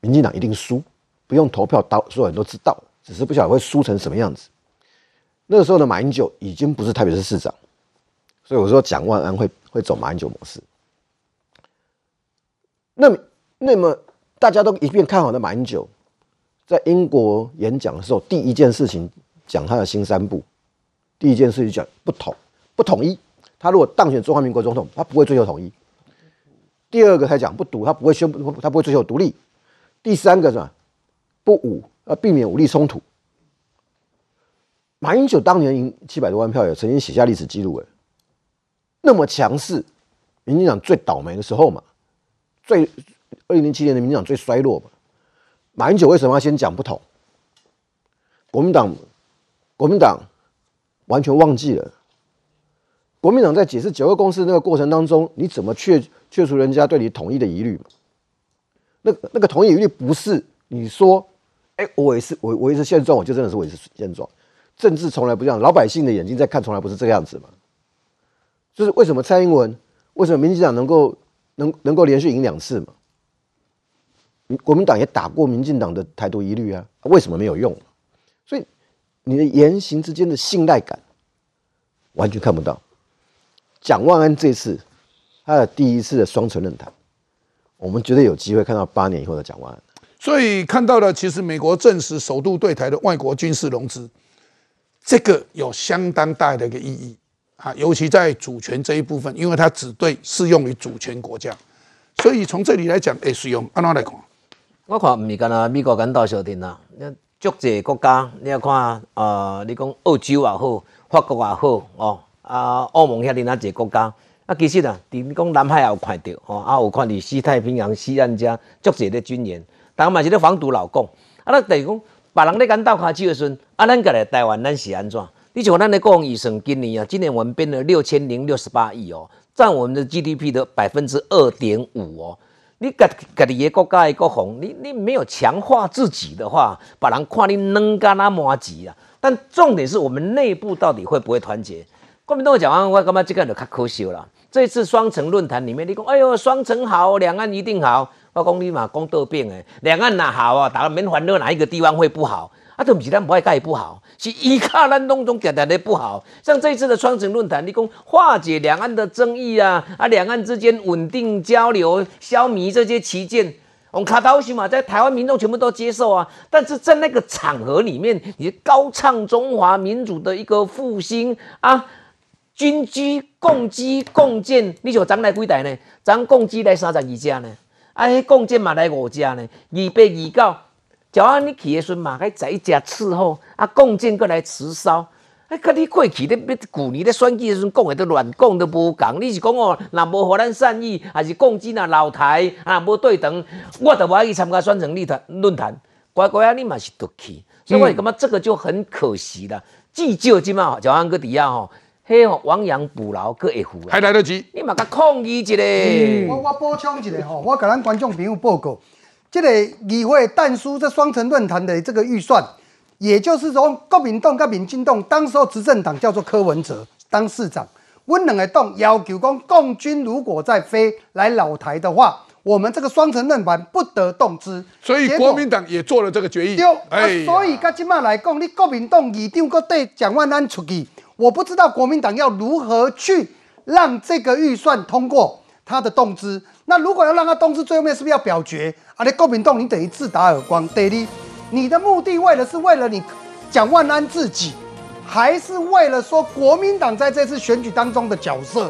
民进党一定输，不用投票，到所有人都知道，只是不晓得会输成什么样子。那个时候的马英九已经不是台北市市长，所以我说蒋万安会会走马英九模式。那么，那么大家都一片看好的马英九，在英国演讲的时候，第一件事情讲他的新三部，第一件事情讲不统不统一。他如果当选中华民国总统，他不会追求统一。第二个他讲不独，他不会宣布，他不会追求独立。第三个是吧？不武，呃，避免武力冲突。马英九当年赢七百多万票，也曾经写下历史记录，哎，那么强势，民进党最倒霉的时候嘛，最二零零七年的民进党最衰落嘛。马英九为什么要先讲不同？国民党，国民党完全忘记了。国民党在解释九二共识那个过程当中，你怎么去去除人家对你统一的疑虑嘛？那那个统一疑虑不是你说，哎，我维持我维持现状，我就真的是维持现状。政治从来不这样，老百姓的眼睛在看，从来不是这个样子嘛。就是为什么蔡英文，为什么民进党能够能能够连续赢两次嘛？国民党也打过民进党的台独疑虑啊，为什么没有用？所以你的言行之间的信赖感完全看不到。蒋万安这次他的第一次的双城论坛，我们绝对有机会看到八年以后的蒋万安。所以看到了，其实美国证实首度对台的外国军事融资。这个有相当大的一个意义啊，尤其在主权这一部分，因为它只对适用于主权国家，所以从这里来讲，会适用。安怎来看？我看唔是干啦美国跟岛小弟呐，你足济国家，你要看啊，你讲澳洲也好，法国也好，哦啊，欧盟遐尼那济国家，啊，其实啊，伫你讲南海也有看到，哦啊，有看伫西太平洋西岸遮足济的军演，但嘛是咧防毒老共，啊，那等于讲。别人咧讲倒卡手的时阵，啊，咱个来台湾，咱是安怎？你像咱的国防预算，今年啊，今年我们编了六千零六十八亿哦，占我们的 GDP 的百分之二点五哦。你家家己的国家的国防，你你没有强化自己的话，别人看你能干那么急啊。但重点是我们内部到底会不会团结？国民党讲完，我感觉这个就较可惜了。这次双城论坛里面，你讲，哎呦，双城好，两岸一定好。我讲你嘛，讲倒病诶，两岸哪好啊？大家免烦恼哪一个地方会不好？啊，都不是咱不爱盖不好，是依靠咱当中点点的不好。像这次的双城论坛，你讲化解两岸的争议啊，啊，两岸之间稳定交流，消弭这些旗舰，我们卡刀西嘛，在台湾民众全部都接受啊。但是在那个场合里面，你高唱中华民主的一个复兴啊，军机共机共建，你就咱来几台呢？咱共机来三十二只呢？啊，迄共建嘛来五只呢，二八二九，就安你去的时阵嘛，该在一只伺候，啊，共建过来持烧，哎，跟你过去咧，别旧年咧选举的时阵讲的都乱讲都无共，你是讲哦，若无互咱善意，还是共建啊老台啊无对等，我都无爱去参加双城论坛论坛，乖乖啊，你嘛是得去，所以我感觉这个就很可惜了，至少即嘛，就安个底下吼。嘿哦，亡羊补牢，搁会付还来得及。你嘛甲抗议一下。我我补充一下吼，我甲咱观众朋友报告，这个议会但书这双城论坛的这个预算，也就是说国民党跟民进党当时候执政党叫做柯文哲当市长，我两个党要求讲，共军如果再飞来老台的话，我们这个双城论坛不得动之。所以国民党也做了这个决议。对，所以甲即马来讲，你国民党议长搁对蒋万安出去。我不知道国民党要如何去让这个预算通过他的动资。那如果要让他动资，最后面是不是要表决？啊，你国民党你等于自打耳光。第二，你的目的为了是为了你蒋万安自己，还是为了说国民党在这次选举当中的角色？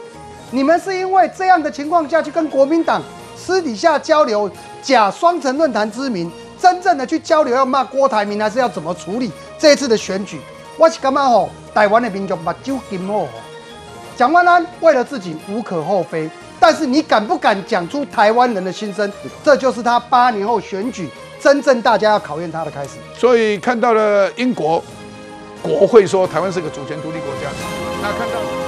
你们是因为这样的情况下去跟国民党私底下交流，假双城论坛之名，真正的去交流要骂郭台铭，还是要怎么处理这一次的选举？我是感觉吼，台湾的民众目睭金哦。蒋万安为了自己无可厚非，但是你敢不敢讲出台湾人的心声？这就是他八年后选举真正大家要考验他的开始。所以看到了英国国会说台湾是个主权独立国家，那看到。